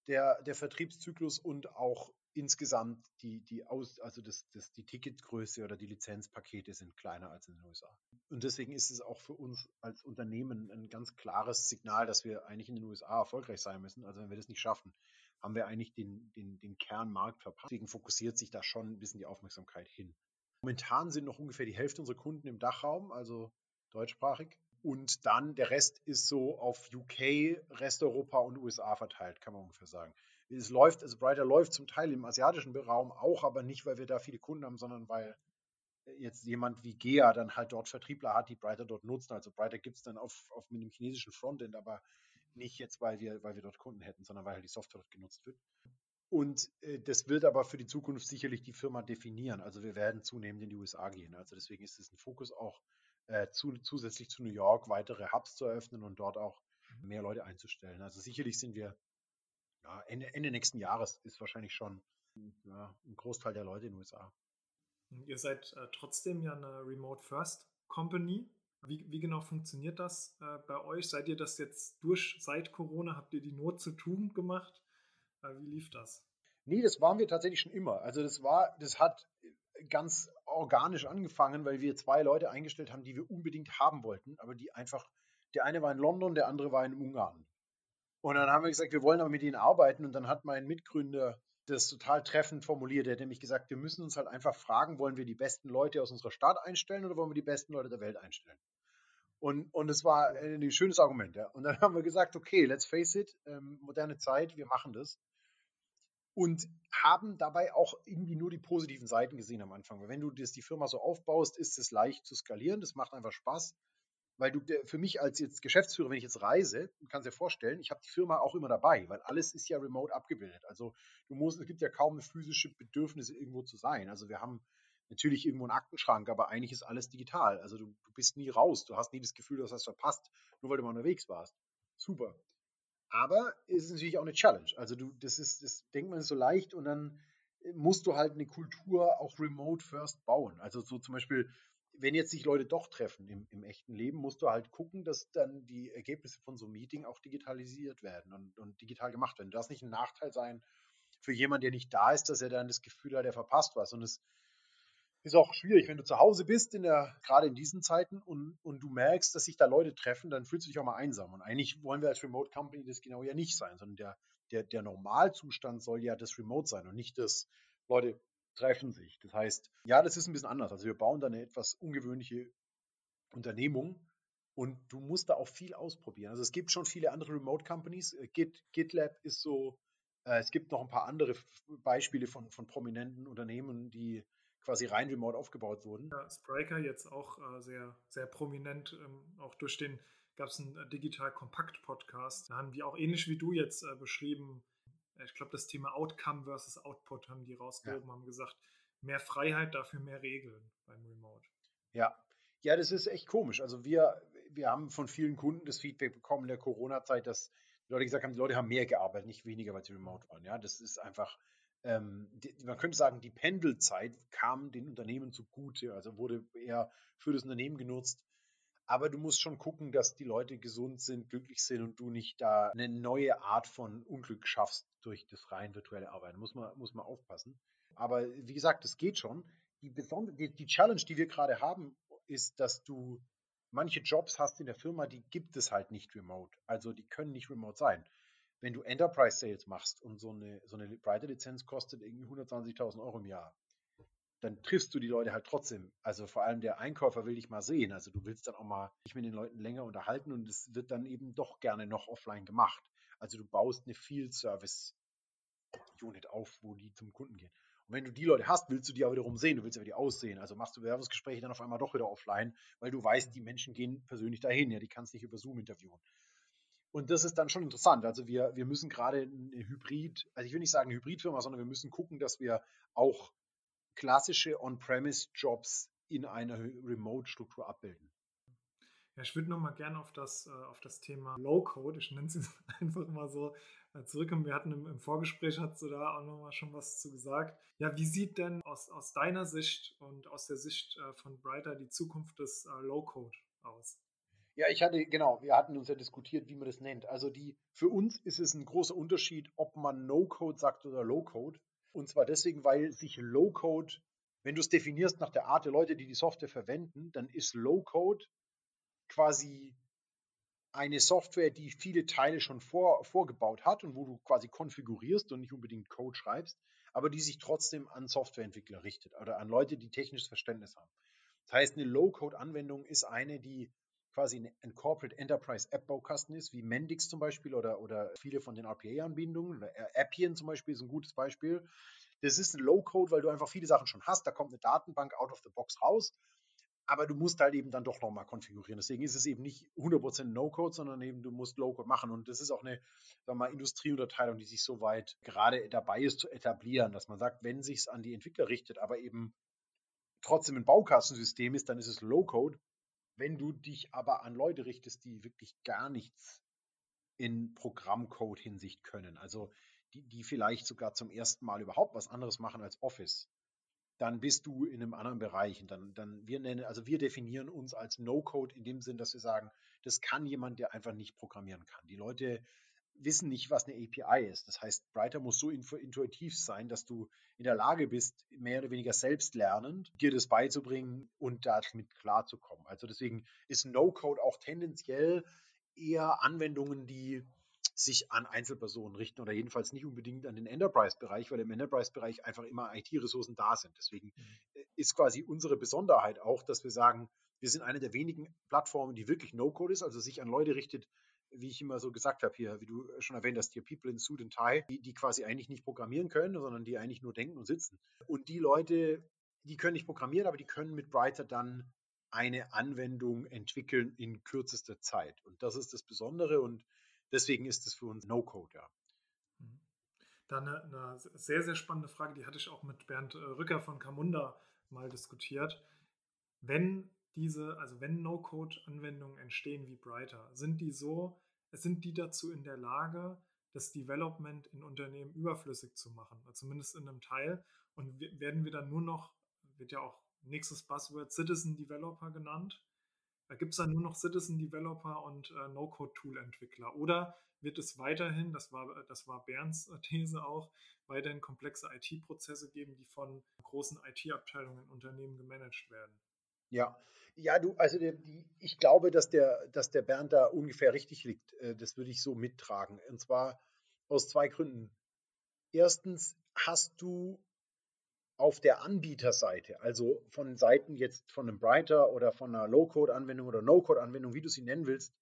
der, der Vertriebszyklus und auch insgesamt die, die Aus, also das, das, die Ticketgröße oder die Lizenzpakete sind kleiner als in den USA. Und deswegen ist es auch für uns als Unternehmen ein ganz klares Signal, dass wir eigentlich in den USA erfolgreich sein müssen. Also wenn wir das nicht schaffen, haben wir eigentlich den, den, den Kernmarkt verpasst. Deswegen fokussiert sich da schon ein bisschen die Aufmerksamkeit hin. Momentan sind noch ungefähr die Hälfte unserer Kunden im Dachraum, also deutschsprachig. Und dann der Rest ist so auf UK, Resteuropa und USA verteilt, kann man ungefähr sagen es läuft, also Brighter läuft zum Teil im asiatischen Raum auch, aber nicht, weil wir da viele Kunden haben, sondern weil jetzt jemand wie GEA dann halt dort Vertriebler hat, die Brighter dort nutzen. Also Brighter gibt es dann auf, auf mit dem chinesischen Frontend, aber nicht jetzt, weil wir, weil wir dort Kunden hätten, sondern weil halt die Software dort genutzt wird. Und äh, das wird aber für die Zukunft sicherlich die Firma definieren. Also wir werden zunehmend in die USA gehen. Also deswegen ist es ein Fokus auch äh, zu, zusätzlich zu New York weitere Hubs zu eröffnen und dort auch mehr Leute einzustellen. Also sicherlich sind wir ja, Ende, Ende nächsten Jahres ist wahrscheinlich schon ja, ein Großteil der Leute in den USA. Ihr seid äh, trotzdem ja eine Remote First Company. Wie, wie genau funktioniert das äh, bei euch? Seid ihr das jetzt durch seit Corona? Habt ihr die Not zur Tugend gemacht? Äh, wie lief das? Nee, das waren wir tatsächlich schon immer. Also das war, das hat ganz organisch angefangen, weil wir zwei Leute eingestellt haben, die wir unbedingt haben wollten, aber die einfach, der eine war in London, der andere war in Ungarn. Und dann haben wir gesagt, wir wollen aber mit ihnen arbeiten. Und dann hat mein Mitgründer das total treffend formuliert. Er hat nämlich gesagt, wir müssen uns halt einfach fragen, wollen wir die besten Leute aus unserer Stadt einstellen oder wollen wir die besten Leute der Welt einstellen? Und, und es war ein schönes Argument. Ja. Und dann haben wir gesagt, okay, let's face it, ähm, moderne Zeit, wir machen das. Und haben dabei auch irgendwie nur die positiven Seiten gesehen am Anfang. Weil wenn du das, die Firma so aufbaust, ist es leicht zu skalieren, das macht einfach Spaß. Weil du für mich als jetzt Geschäftsführer, wenn ich jetzt reise, du kannst dir vorstellen, ich habe die Firma auch immer dabei, weil alles ist ja remote abgebildet. Also du musst, es gibt ja kaum physische Bedürfnis, irgendwo zu sein. Also wir haben natürlich irgendwo einen Aktenschrank, aber eigentlich ist alles digital. Also du, du bist nie raus, du hast nie das Gefühl, du hast verpasst, nur weil du mal unterwegs warst. Super. Aber es ist natürlich auch eine Challenge. Also du, das ist, das denkt man so leicht und dann musst du halt eine Kultur auch remote first bauen. Also so zum Beispiel, wenn jetzt sich Leute doch treffen im, im echten Leben, musst du halt gucken, dass dann die Ergebnisse von so einem Meeting auch digitalisiert werden und, und digital gemacht werden. Das nicht ein Nachteil sein für jemanden, der nicht da ist, dass er dann das Gefühl hat, er verpasst was. Und es ist auch schwierig, wenn du zu Hause bist, in der, gerade in diesen Zeiten, und, und du merkst, dass sich da Leute treffen, dann fühlst du dich auch mal einsam. Und eigentlich wollen wir als Remote Company das genau ja nicht sein, sondern der, der, der Normalzustand soll ja das Remote sein und nicht das, Leute treffen sich. Das heißt, ja, das ist ein bisschen anders. Also wir bauen da eine etwas ungewöhnliche Unternehmung und du musst da auch viel ausprobieren. Also es gibt schon viele andere Remote Companies. Äh, Git, GitLab ist so, äh, es gibt noch ein paar andere Beispiele von, von prominenten Unternehmen, die quasi rein remote aufgebaut wurden. Ja, Spriker jetzt auch äh, sehr, sehr prominent, ähm, auch durch den gab es einen äh, Digital Kompakt Podcast. Da haben die auch ähnlich wie du jetzt äh, beschrieben, ich glaube, das Thema Outcome versus Output haben die rausgehoben, ja. haben gesagt, mehr Freiheit, dafür mehr Regeln beim Remote. Ja, ja, das ist echt komisch. Also wir, wir haben von vielen Kunden das Feedback bekommen in der Corona-Zeit, dass die Leute gesagt haben, die Leute haben mehr gearbeitet, nicht weniger, weil sie remote waren. Ja, das ist einfach, ähm, die, man könnte sagen, die Pendelzeit kam den Unternehmen zugute, also wurde eher für das Unternehmen genutzt. Aber du musst schon gucken, dass die Leute gesund sind, glücklich sind und du nicht da eine neue Art von Unglück schaffst durch das rein virtuelle Arbeiten. Muss man, muss man aufpassen. Aber wie gesagt, es geht schon. Die, die, die Challenge, die wir gerade haben, ist, dass du manche Jobs hast in der Firma, die gibt es halt nicht remote. Also die können nicht remote sein. Wenn du Enterprise Sales machst und so eine, so eine Brighter-Lizenz kostet irgendwie 120.000 Euro im Jahr, dann triffst du die Leute halt trotzdem. Also vor allem der Einkäufer will dich mal sehen. Also du willst dann auch mal dich mit den Leuten länger unterhalten und es wird dann eben doch gerne noch offline gemacht. Also du baust eine Field Service Unit auf, wo die zum Kunden gehen. Und wenn du die Leute hast, willst du die auch wiederum sehen, du willst ja wie die aussehen. Also machst du Bewerbungsgespräche dann auf einmal doch wieder offline, weil du weißt, die Menschen gehen persönlich dahin. Ja, die kannst nicht über Zoom interviewen. Und das ist dann schon interessant. Also wir, wir müssen gerade eine Hybrid, also ich will nicht sagen Hybridfirma, sondern wir müssen gucken, dass wir auch klassische On-Premise-Jobs in einer Remote-Struktur abbilden. Ja, ich würde nochmal gerne auf das, äh, auf das Thema Low-Code, ich nenne es einfach mal so, äh, zurückkommen. Wir hatten im, im Vorgespräch, hast du da auch nochmal schon was zu gesagt. Ja, wie sieht denn aus, aus deiner Sicht und aus der Sicht äh, von Brighter die Zukunft des Low-Code aus? Ja, ich hatte, genau, wir hatten uns ja diskutiert, wie man das nennt. Also die, für uns ist es ein großer Unterschied, ob man No-Code sagt oder Low-Code. Und zwar deswegen, weil sich Low-Code, wenn du es definierst nach der Art der Leute, die die Software verwenden, dann ist Low-Code quasi eine Software, die viele Teile schon vor, vorgebaut hat und wo du quasi konfigurierst und nicht unbedingt Code schreibst, aber die sich trotzdem an Softwareentwickler richtet oder an Leute, die technisches Verständnis haben. Das heißt, eine Low-Code-Anwendung ist eine, die quasi ein Corporate Enterprise App Baukasten ist, wie Mendix zum Beispiel oder, oder viele von den RPA-Anbindungen. Appian zum Beispiel ist ein gutes Beispiel. Das ist ein Low-Code, weil du einfach viele Sachen schon hast. Da kommt eine Datenbank out of the box raus. Aber du musst halt eben dann doch nochmal konfigurieren. Deswegen ist es eben nicht 100% No-Code, sondern eben du musst Low-Code machen. Und das ist auch eine sagen wir mal, Industrieunterteilung, die sich soweit gerade dabei ist zu etablieren, dass man sagt, wenn sich es an die Entwickler richtet, aber eben trotzdem ein Baukastensystem ist, dann ist es Low-Code. Wenn du dich aber an Leute richtest, die wirklich gar nichts in Programmcode-Hinsicht können, also die, die vielleicht sogar zum ersten Mal überhaupt was anderes machen als Office, dann bist du in einem anderen Bereich. Und dann, dann wir nennen, also wir definieren uns als No-Code in dem Sinn, dass wir sagen, das kann jemand, der einfach nicht programmieren kann. Die Leute wissen nicht, was eine API ist. Das heißt, Brighter muss so intuitiv sein, dass du in der Lage bist, mehr oder weniger selbst lernend dir das beizubringen und damit klarzukommen. Also deswegen ist No-Code auch tendenziell eher Anwendungen, die sich an Einzelpersonen richten oder jedenfalls nicht unbedingt an den Enterprise-Bereich, weil im Enterprise-Bereich einfach immer IT-Ressourcen da sind. Deswegen mhm. ist quasi unsere Besonderheit auch, dass wir sagen, wir sind eine der wenigen Plattformen, die wirklich No-Code ist, also sich an Leute richtet, wie ich immer so gesagt habe hier, wie du schon erwähnt hast, hier People in Suit and Tie, die, die quasi eigentlich nicht programmieren können, sondern die eigentlich nur denken und sitzen. Und die Leute, die können nicht programmieren, aber die können mit Brighter dann eine Anwendung entwickeln in kürzester Zeit. Und das ist das Besondere und deswegen ist es für uns No-Code, ja. Mhm. Dann eine, eine, sehr, sehr spannende Frage, die hatte ich auch mit Bernd äh, Rücker von Camunda mal diskutiert. Wenn diese, also wenn No-Code-Anwendungen entstehen wie Brighter, sind die so, sind die dazu in der Lage, das Development in Unternehmen überflüssig zu machen, zumindest in einem Teil. Und werden wir dann nur noch, wird ja auch nächstes Buzzword Citizen Developer genannt. Da gibt es dann nur noch Citizen Developer und äh, No-Code-Tool-Entwickler. Oder wird es weiterhin, das war, das war Bernds äh, These auch, weiterhin komplexe IT-Prozesse geben, die von großen IT-Abteilungen in Unternehmen gemanagt werden? Ja, ja, du, also die, die, ich glaube, dass der, dass der Bernd da ungefähr richtig liegt. Äh, das würde ich so mittragen. Und zwar aus zwei Gründen. Erstens hast du auf der Anbieterseite, also von Seiten jetzt von einem Brighter oder von einer Low-Code-Anwendung oder No-Code-Anwendung, wie du sie nennen willst,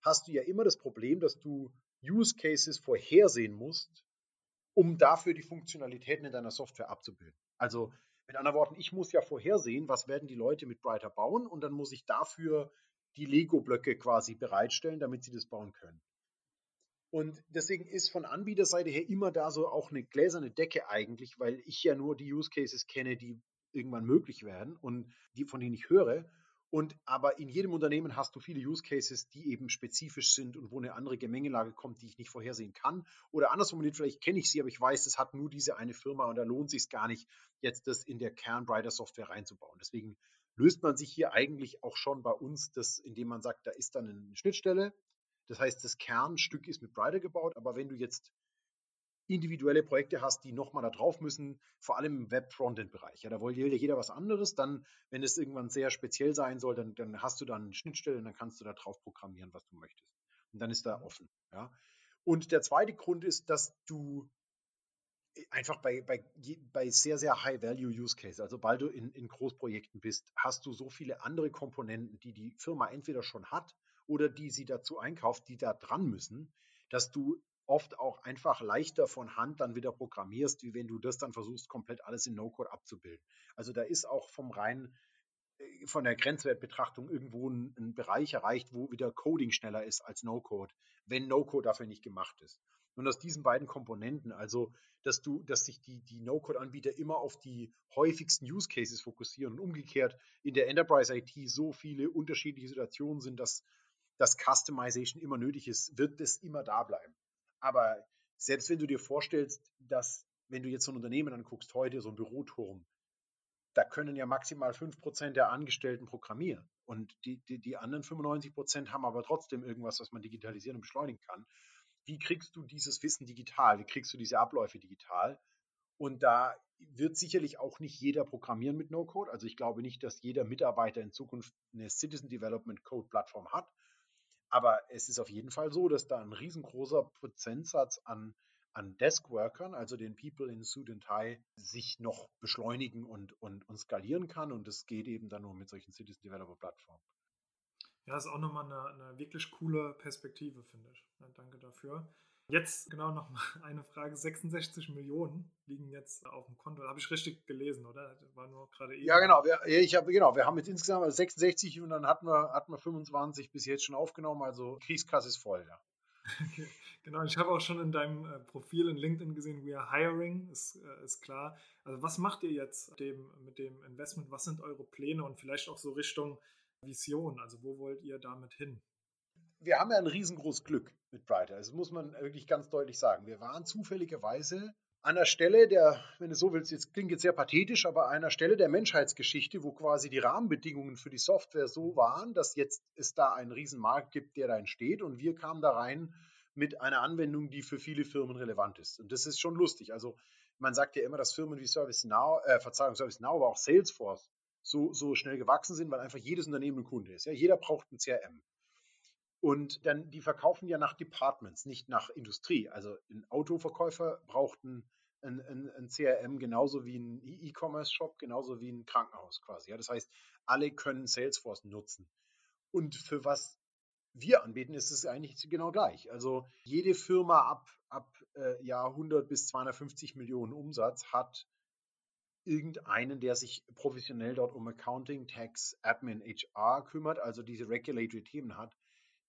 hast du ja immer das Problem, dass du Use Cases vorhersehen musst, um dafür die Funktionalitäten in deiner Software abzubilden. Also mit anderen Worten, ich muss ja vorhersehen, was werden die Leute mit Brighter bauen und dann muss ich dafür die Lego-Blöcke quasi bereitstellen, damit sie das bauen können. Und deswegen ist von Anbieterseite her immer da so auch eine gläserne Decke eigentlich, weil ich ja nur die Use Cases kenne, die irgendwann möglich werden und die, von denen ich höre. Und aber in jedem Unternehmen hast du viele Use Cases, die eben spezifisch sind und wo eine andere Gemengelage kommt, die ich nicht vorhersehen kann. Oder andersrum formuliert, vielleicht kenne ich sie, aber ich weiß, es hat nur diese eine Firma und da lohnt sich gar nicht, jetzt das in der Kern-Brighter Software reinzubauen. Deswegen löst man sich hier eigentlich auch schon bei uns das, indem man sagt, da ist dann eine Schnittstelle, das heißt, das Kernstück ist mit Brighter gebaut, aber wenn du jetzt individuelle Projekte hast, die nochmal da drauf müssen, vor allem im Web-Frontend-Bereich. Ja, da will ja jeder was anderes. Dann, wenn es irgendwann sehr speziell sein soll, dann, dann hast du dann eine Schnittstelle und dann kannst du da drauf programmieren, was du möchtest. Und dann ist da mhm. offen. Ja. Und der zweite Grund ist, dass du einfach bei, bei, bei sehr, sehr High-Value-Use-Case, also sobald du in, in Großprojekten bist, hast du so viele andere Komponenten, die die Firma entweder schon hat oder die sie dazu einkauft, die da dran müssen, dass du oft auch einfach leichter von Hand dann wieder programmierst, wie wenn du das dann versuchst, komplett alles in No-Code abzubilden. Also da ist auch vom reinen äh, von der Grenzwertbetrachtung irgendwo ein, ein, Bereich erreicht, wo wieder Coding schneller ist als No-Code, wenn No-Code dafür nicht gemacht ist. Und aus diesen beiden Komponenten, also dass du, dass sich die, die No-Code-Anbieter immer auf die häufigsten Use Cases fokussieren und umgekehrt in der Enterprise IT so viele unterschiedliche Situationen sind, dass dass Customization immer nötig ist, wird es immer da bleiben. Aber selbst wenn du dir vorstellst, dass, wenn du jetzt so ein Unternehmen anguckst, heute so ein Büroturm, da können ja maximal 5% der Angestellten programmieren. Und die, die, die anderen 95% haben aber trotzdem irgendwas, was man digitalisieren und beschleunigen kann. Wie kriegst du dieses Wissen digital? Wie kriegst du diese Abläufe digital? Und da wird sicherlich auch nicht jeder programmieren mit No-Code. Also ich glaube nicht, dass jeder Mitarbeiter in Zukunft eine Citizen Development Code Plattform hat. Aber es ist auf jeden Fall so, dass da ein riesengroßer Prozentsatz an, an Deskworkern, also den People in Suit and Tie, sich noch beschleunigen und, und, und skalieren kann. Und das geht eben dann nur mit solchen Citizen Developer Plattformen. Ja, ist auch nochmal eine, eine wirklich coole Perspektive, finde ich. Ja, danke dafür. Jetzt genau noch mal eine Frage. 66 Millionen liegen jetzt auf dem Konto. Habe ich richtig gelesen, oder? War nur gerade eben. Ja, genau. Wir, ich habe, genau. Wir haben jetzt insgesamt 66 und dann hatten wir, hatten wir 25 bis jetzt schon aufgenommen. Also Kriegskasse ist voll, ja. Okay. Genau, ich habe auch schon in deinem äh, Profil in LinkedIn gesehen, we are hiring, ist, äh, ist klar. Also was macht ihr jetzt dem, mit dem Investment? Was sind eure Pläne und vielleicht auch so Richtung Vision? Also wo wollt ihr damit hin? Wir haben ja ein riesengroßes Glück mit Brighter. Das muss man wirklich ganz deutlich sagen. Wir waren zufälligerweise an der Stelle der, wenn du so willst, jetzt klingt jetzt sehr pathetisch, aber an der Stelle der Menschheitsgeschichte, wo quasi die Rahmenbedingungen für die Software so waren, dass jetzt es da einen Riesenmarkt gibt, der da entsteht und wir kamen da rein mit einer Anwendung, die für viele Firmen relevant ist. Und das ist schon lustig. Also man sagt ja immer, dass Firmen wie ServiceNow, äh, Verzeihung, ServiceNow, aber auch Salesforce so, so schnell gewachsen sind, weil einfach jedes Unternehmen ein Kunde ist. Ja, jeder braucht ein CRM. Und dann, die verkaufen ja nach Departments, nicht nach Industrie. Also ein Autoverkäufer braucht ein, ein, ein, ein CRM genauso wie ein E-Commerce-Shop, genauso wie ein Krankenhaus quasi. Ja, das heißt, alle können Salesforce nutzen. Und für was wir anbieten, ist es eigentlich genau gleich. Also jede Firma ab, ab äh, ja, 100 bis 250 Millionen Umsatz hat irgendeinen, der sich professionell dort um Accounting, Tax, Admin, HR kümmert, also diese regulatory Themen hat.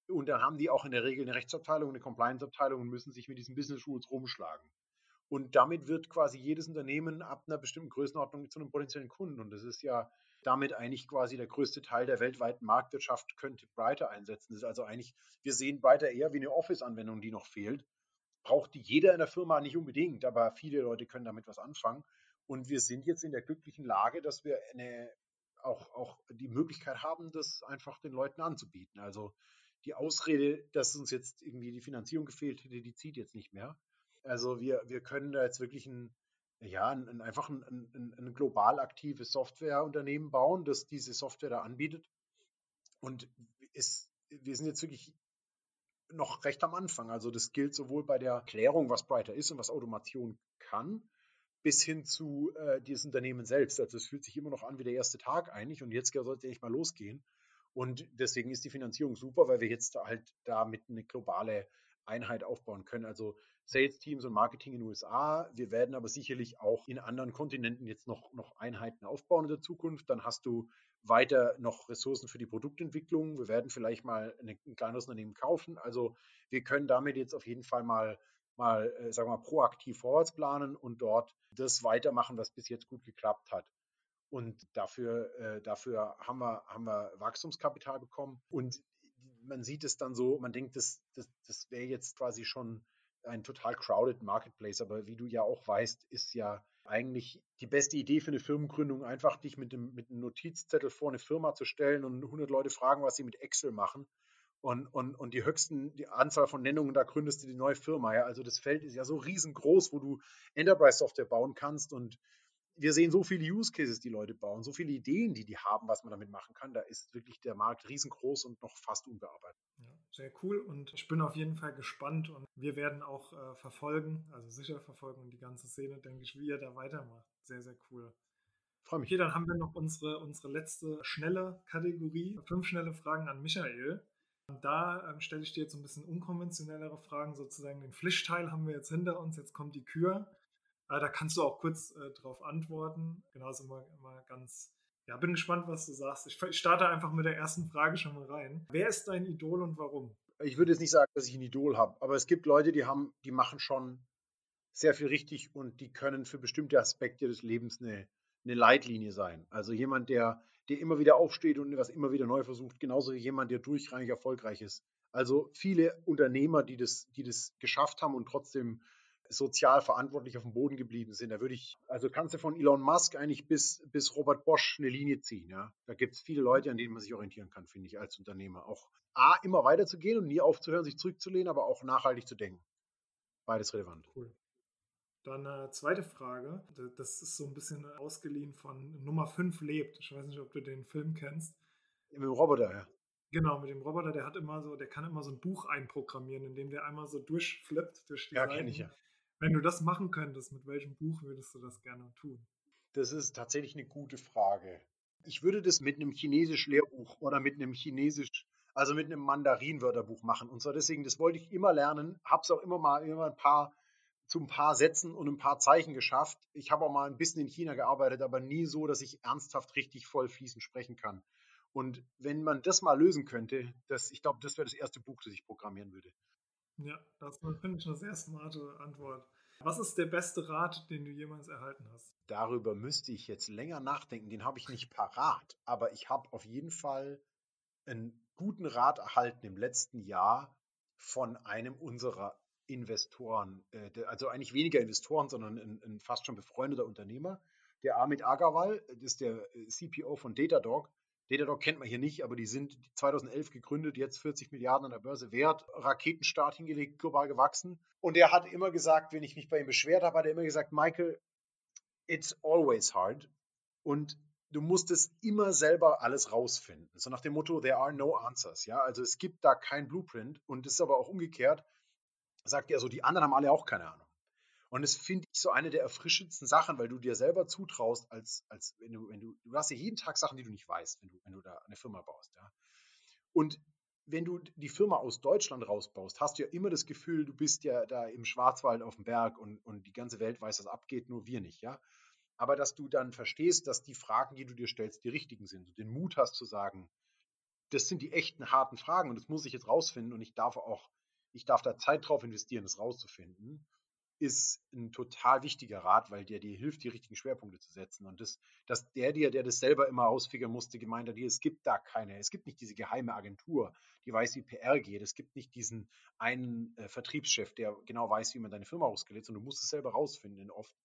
Und dann haben die auch in der Regel eine Rechtsabteilung, eine Compliance-Abteilung und müssen sich mit diesen Business Rules rumschlagen. Und damit wird quasi jedes Unternehmen ab einer bestimmten Größenordnung zu einem potenziellen Kunden. Und das ist ja damit eigentlich quasi der größte Teil der weltweiten Marktwirtschaft könnte Brighter einsetzen. Das ist also eigentlich, wir sehen Brighter eher wie eine Office-Anwendung, die noch fehlt. Braucht die jeder in der Firma nicht unbedingt, aber viele Leute können damit was anfangen. Und wir sind jetzt in der glücklichen Lage, dass wir eine, auch, auch die Möglichkeit haben, das einfach den Leuten anzubieten. Also die Ausrede, dass uns jetzt irgendwie die Finanzierung gefehlt hätte, die zieht jetzt nicht mehr. Also wir, wir können da jetzt wirklich ein, ja, ein, einfach ein, ein, ein global aktives Softwareunternehmen bauen, das diese Software da anbietet. Und es, wir sind jetzt wirklich noch recht am Anfang. Also das gilt sowohl bei der Klärung, was Brighter ist und was Automation kann, bis hin zu äh, dieses Unternehmen selbst. Also es fühlt sich immer noch an wie der erste Tag eigentlich und jetzt sollte echt mal losgehen. Und deswegen ist die Finanzierung super, weil wir jetzt halt damit eine globale Einheit aufbauen können. Also Sales-Teams und Marketing in den USA. Wir werden aber sicherlich auch in anderen Kontinenten jetzt noch, noch Einheiten aufbauen in der Zukunft. Dann hast du weiter noch Ressourcen für die Produktentwicklung. Wir werden vielleicht mal ein, ein kleines Unternehmen kaufen. Also wir können damit jetzt auf jeden Fall mal mal, äh, sagen wir mal, proaktiv vorwärts planen und dort das weitermachen, was bis jetzt gut geklappt hat. Und dafür, äh, dafür haben, wir, haben wir Wachstumskapital bekommen. Und man sieht es dann so, man denkt, das, das, das wäre jetzt quasi schon ein total crowded Marketplace. Aber wie du ja auch weißt, ist ja eigentlich die beste Idee für eine Firmengründung, einfach dich mit, dem, mit einem Notizzettel vor eine Firma zu stellen und 100 Leute fragen, was sie mit Excel machen. Und, und, und die höchsten, die Anzahl von Nennungen, da gründest du die neue Firma. Ja? Also das Feld ist ja so riesengroß, wo du Enterprise-Software bauen kannst. Und wir sehen so viele Use Cases, die Leute bauen, so viele Ideen, die die haben, was man damit machen kann. Da ist wirklich der Markt riesengroß und noch fast unbearbeitet. Ja, sehr cool und ich bin auf jeden Fall gespannt und wir werden auch äh, verfolgen, also sicher verfolgen die ganze Szene, denke ich, wie ihr da weitermacht. Sehr, sehr cool. Freue mich. Okay, dann haben wir noch unsere, unsere letzte schnelle Kategorie. Fünf schnelle Fragen an Michael. Und da ähm, stelle ich dir jetzt ein bisschen unkonventionellere Fragen, sozusagen den Pflichtteil haben wir jetzt hinter uns, jetzt kommt die Kür. Äh, da kannst du auch kurz äh, drauf antworten. Genauso immer, immer ganz. Ja, bin gespannt, was du sagst. Ich, ich starte einfach mit der ersten Frage schon mal rein. Wer ist dein Idol und warum? Ich würde jetzt nicht sagen, dass ich ein Idol habe, aber es gibt Leute, die haben, die machen schon sehr viel richtig und die können für bestimmte Aspekte des Lebens eine, eine Leitlinie sein. Also jemand, der, der immer wieder aufsteht und was immer wieder neu versucht, genauso wie jemand, der durchreichig erfolgreich ist. Also viele Unternehmer, die das, die das geschafft haben und trotzdem sozial verantwortlich auf dem Boden geblieben sind. Da würde ich, also kannst du von Elon Musk eigentlich bis, bis Robert Bosch eine Linie ziehen. Ja? Da gibt es viele Leute, an denen man sich orientieren kann, finde ich, als Unternehmer. Auch A, immer weiterzugehen und nie aufzuhören, sich zurückzulehnen, aber auch nachhaltig zu denken. Beides relevant. Cool. Dann äh, zweite Frage. Das ist so ein bisschen ausgeliehen von Nummer 5 lebt. Ich weiß nicht, ob du den Film kennst. Mit dem Roboter, ja. Genau, mit dem Roboter, der hat immer so, der kann immer so ein Buch einprogrammieren, indem der einmal so durchflippt durch die Ja, kenne ich ja. Wenn du das machen könntest, mit welchem Buch würdest du das gerne tun? Das ist tatsächlich eine gute Frage. Ich würde das mit einem Chinesisch-Lehrbuch oder mit einem Chinesisch, also mit einem Mandarin-Wörterbuch machen. Und zwar deswegen, das wollte ich immer lernen, habe es auch immer mal immer ein paar zu ein paar Sätzen und ein paar Zeichen geschafft. Ich habe auch mal ein bisschen in China gearbeitet, aber nie so, dass ich ernsthaft richtig voll fließend sprechen kann. Und wenn man das mal lösen könnte, das, ich glaube, das wäre das erste Buch, das ich programmieren würde. Ja, das finde ich eine sehr smarte Antwort. Was ist der beste Rat, den du jemals erhalten hast? Darüber müsste ich jetzt länger nachdenken. Den habe ich nicht parat. Aber ich habe auf jeden Fall einen guten Rat erhalten im letzten Jahr von einem unserer Investoren, äh, also eigentlich weniger Investoren, sondern ein, ein fast schon befreundeter Unternehmer, der Amit Agarwal, das ist der äh, CPO von Datadog. Datadog kennt man hier nicht, aber die sind 2011 gegründet, jetzt 40 Milliarden an der Börse wert, Raketenstart hingelegt, global gewachsen. Und er hat immer gesagt, wenn ich mich bei ihm beschwert habe, hat er immer gesagt, Michael, it's always hard. Und du musst es immer selber alles rausfinden. So nach dem Motto, there are no answers. Ja, also es gibt da kein Blueprint und es ist aber auch umgekehrt, sagt er so, die anderen haben alle auch keine Ahnung. Und das finde ich so eine der erfrischendsten Sachen, weil du dir selber zutraust, als, als wenn du, wenn du, du hast ja jeden Tag Sachen, die du nicht weißt, wenn du, wenn du da eine Firma baust, ja. Und wenn du die Firma aus Deutschland rausbaust, hast du ja immer das Gefühl, du bist ja da im Schwarzwald auf dem Berg und, und die ganze Welt weiß, was abgeht, nur wir nicht, ja. aber dass du dann verstehst, dass die Fragen, die du dir stellst, die richtigen sind. Du den Mut hast zu sagen, das sind die echten harten Fragen und das muss ich jetzt rausfinden und ich darf auch, ich darf da Zeit drauf investieren, das rauszufinden ist ein total wichtiger Rat, weil der dir hilft, die richtigen Schwerpunkte zu setzen. Und das, dass der dir, der das selber immer ausfigern musste, gemeint hat, es gibt da keine, es gibt nicht diese geheime Agentur, die weiß, wie PR geht. Es gibt nicht diesen einen äh, Vertriebschef, der genau weiß, wie man deine Firma ausgelegt, sondern du musst es selber rausfinden oft.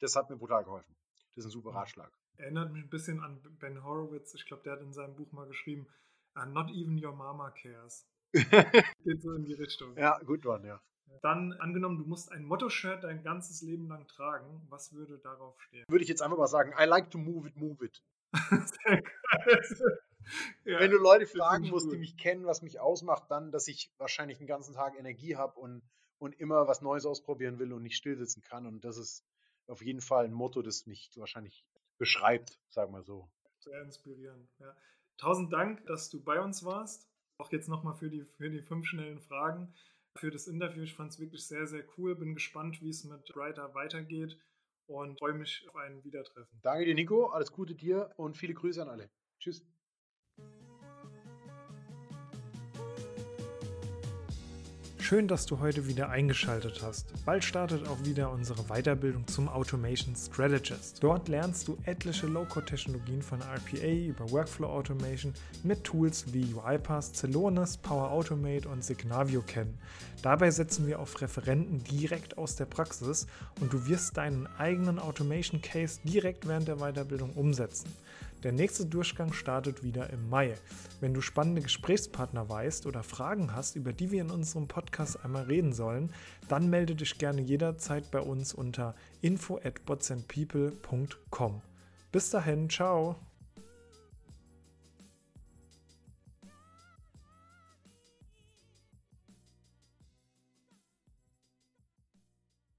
Das hat mir brutal geholfen. Das ist ein super Ratschlag. Erinnert mich ein bisschen an Ben Horowitz. Ich glaube, der hat in seinem Buch mal geschrieben, uh, Not even your mama cares. Geht so in die Richtung. Ja, gut one, ja. Dann angenommen, du musst ein Motto-Shirt dein ganzes Leben lang tragen, was würde darauf stehen? Würde ich jetzt einfach mal sagen, I like to move it, move it. Sehr geil. Ja, Wenn du Leute fragen musst, die mich kennen, was mich ausmacht, dann, dass ich wahrscheinlich den ganzen Tag Energie habe und, und immer was Neues ausprobieren will und nicht stillsitzen kann. Und das ist auf jeden Fall ein Motto, das mich wahrscheinlich beschreibt, sagen wir so. Sehr inspirierend. Ja. Tausend Dank, dass du bei uns warst. Auch jetzt nochmal für die, für die fünf schnellen Fragen für das Interview. Ich fand es wirklich sehr, sehr cool. Bin gespannt, wie es mit Writer weitergeht und freue mich auf ein Wiedertreffen. Danke dir, Nico. Alles Gute dir und viele Grüße an alle. Tschüss. Schön, dass du heute wieder eingeschaltet hast. Bald startet auch wieder unsere Weiterbildung zum Automation Strategist. Dort lernst du etliche Low-Code-Technologien von RPA über Workflow Automation mit Tools wie UiPath, Celonis, Power Automate und Signavio kennen. Dabei setzen wir auf Referenten direkt aus der Praxis und du wirst deinen eigenen Automation Case direkt während der Weiterbildung umsetzen. Der nächste Durchgang startet wieder im Mai. Wenn du spannende Gesprächspartner weißt oder Fragen hast, über die wir in unserem Podcast einmal reden sollen, dann melde dich gerne jederzeit bei uns unter info at Bis dahin, ciao!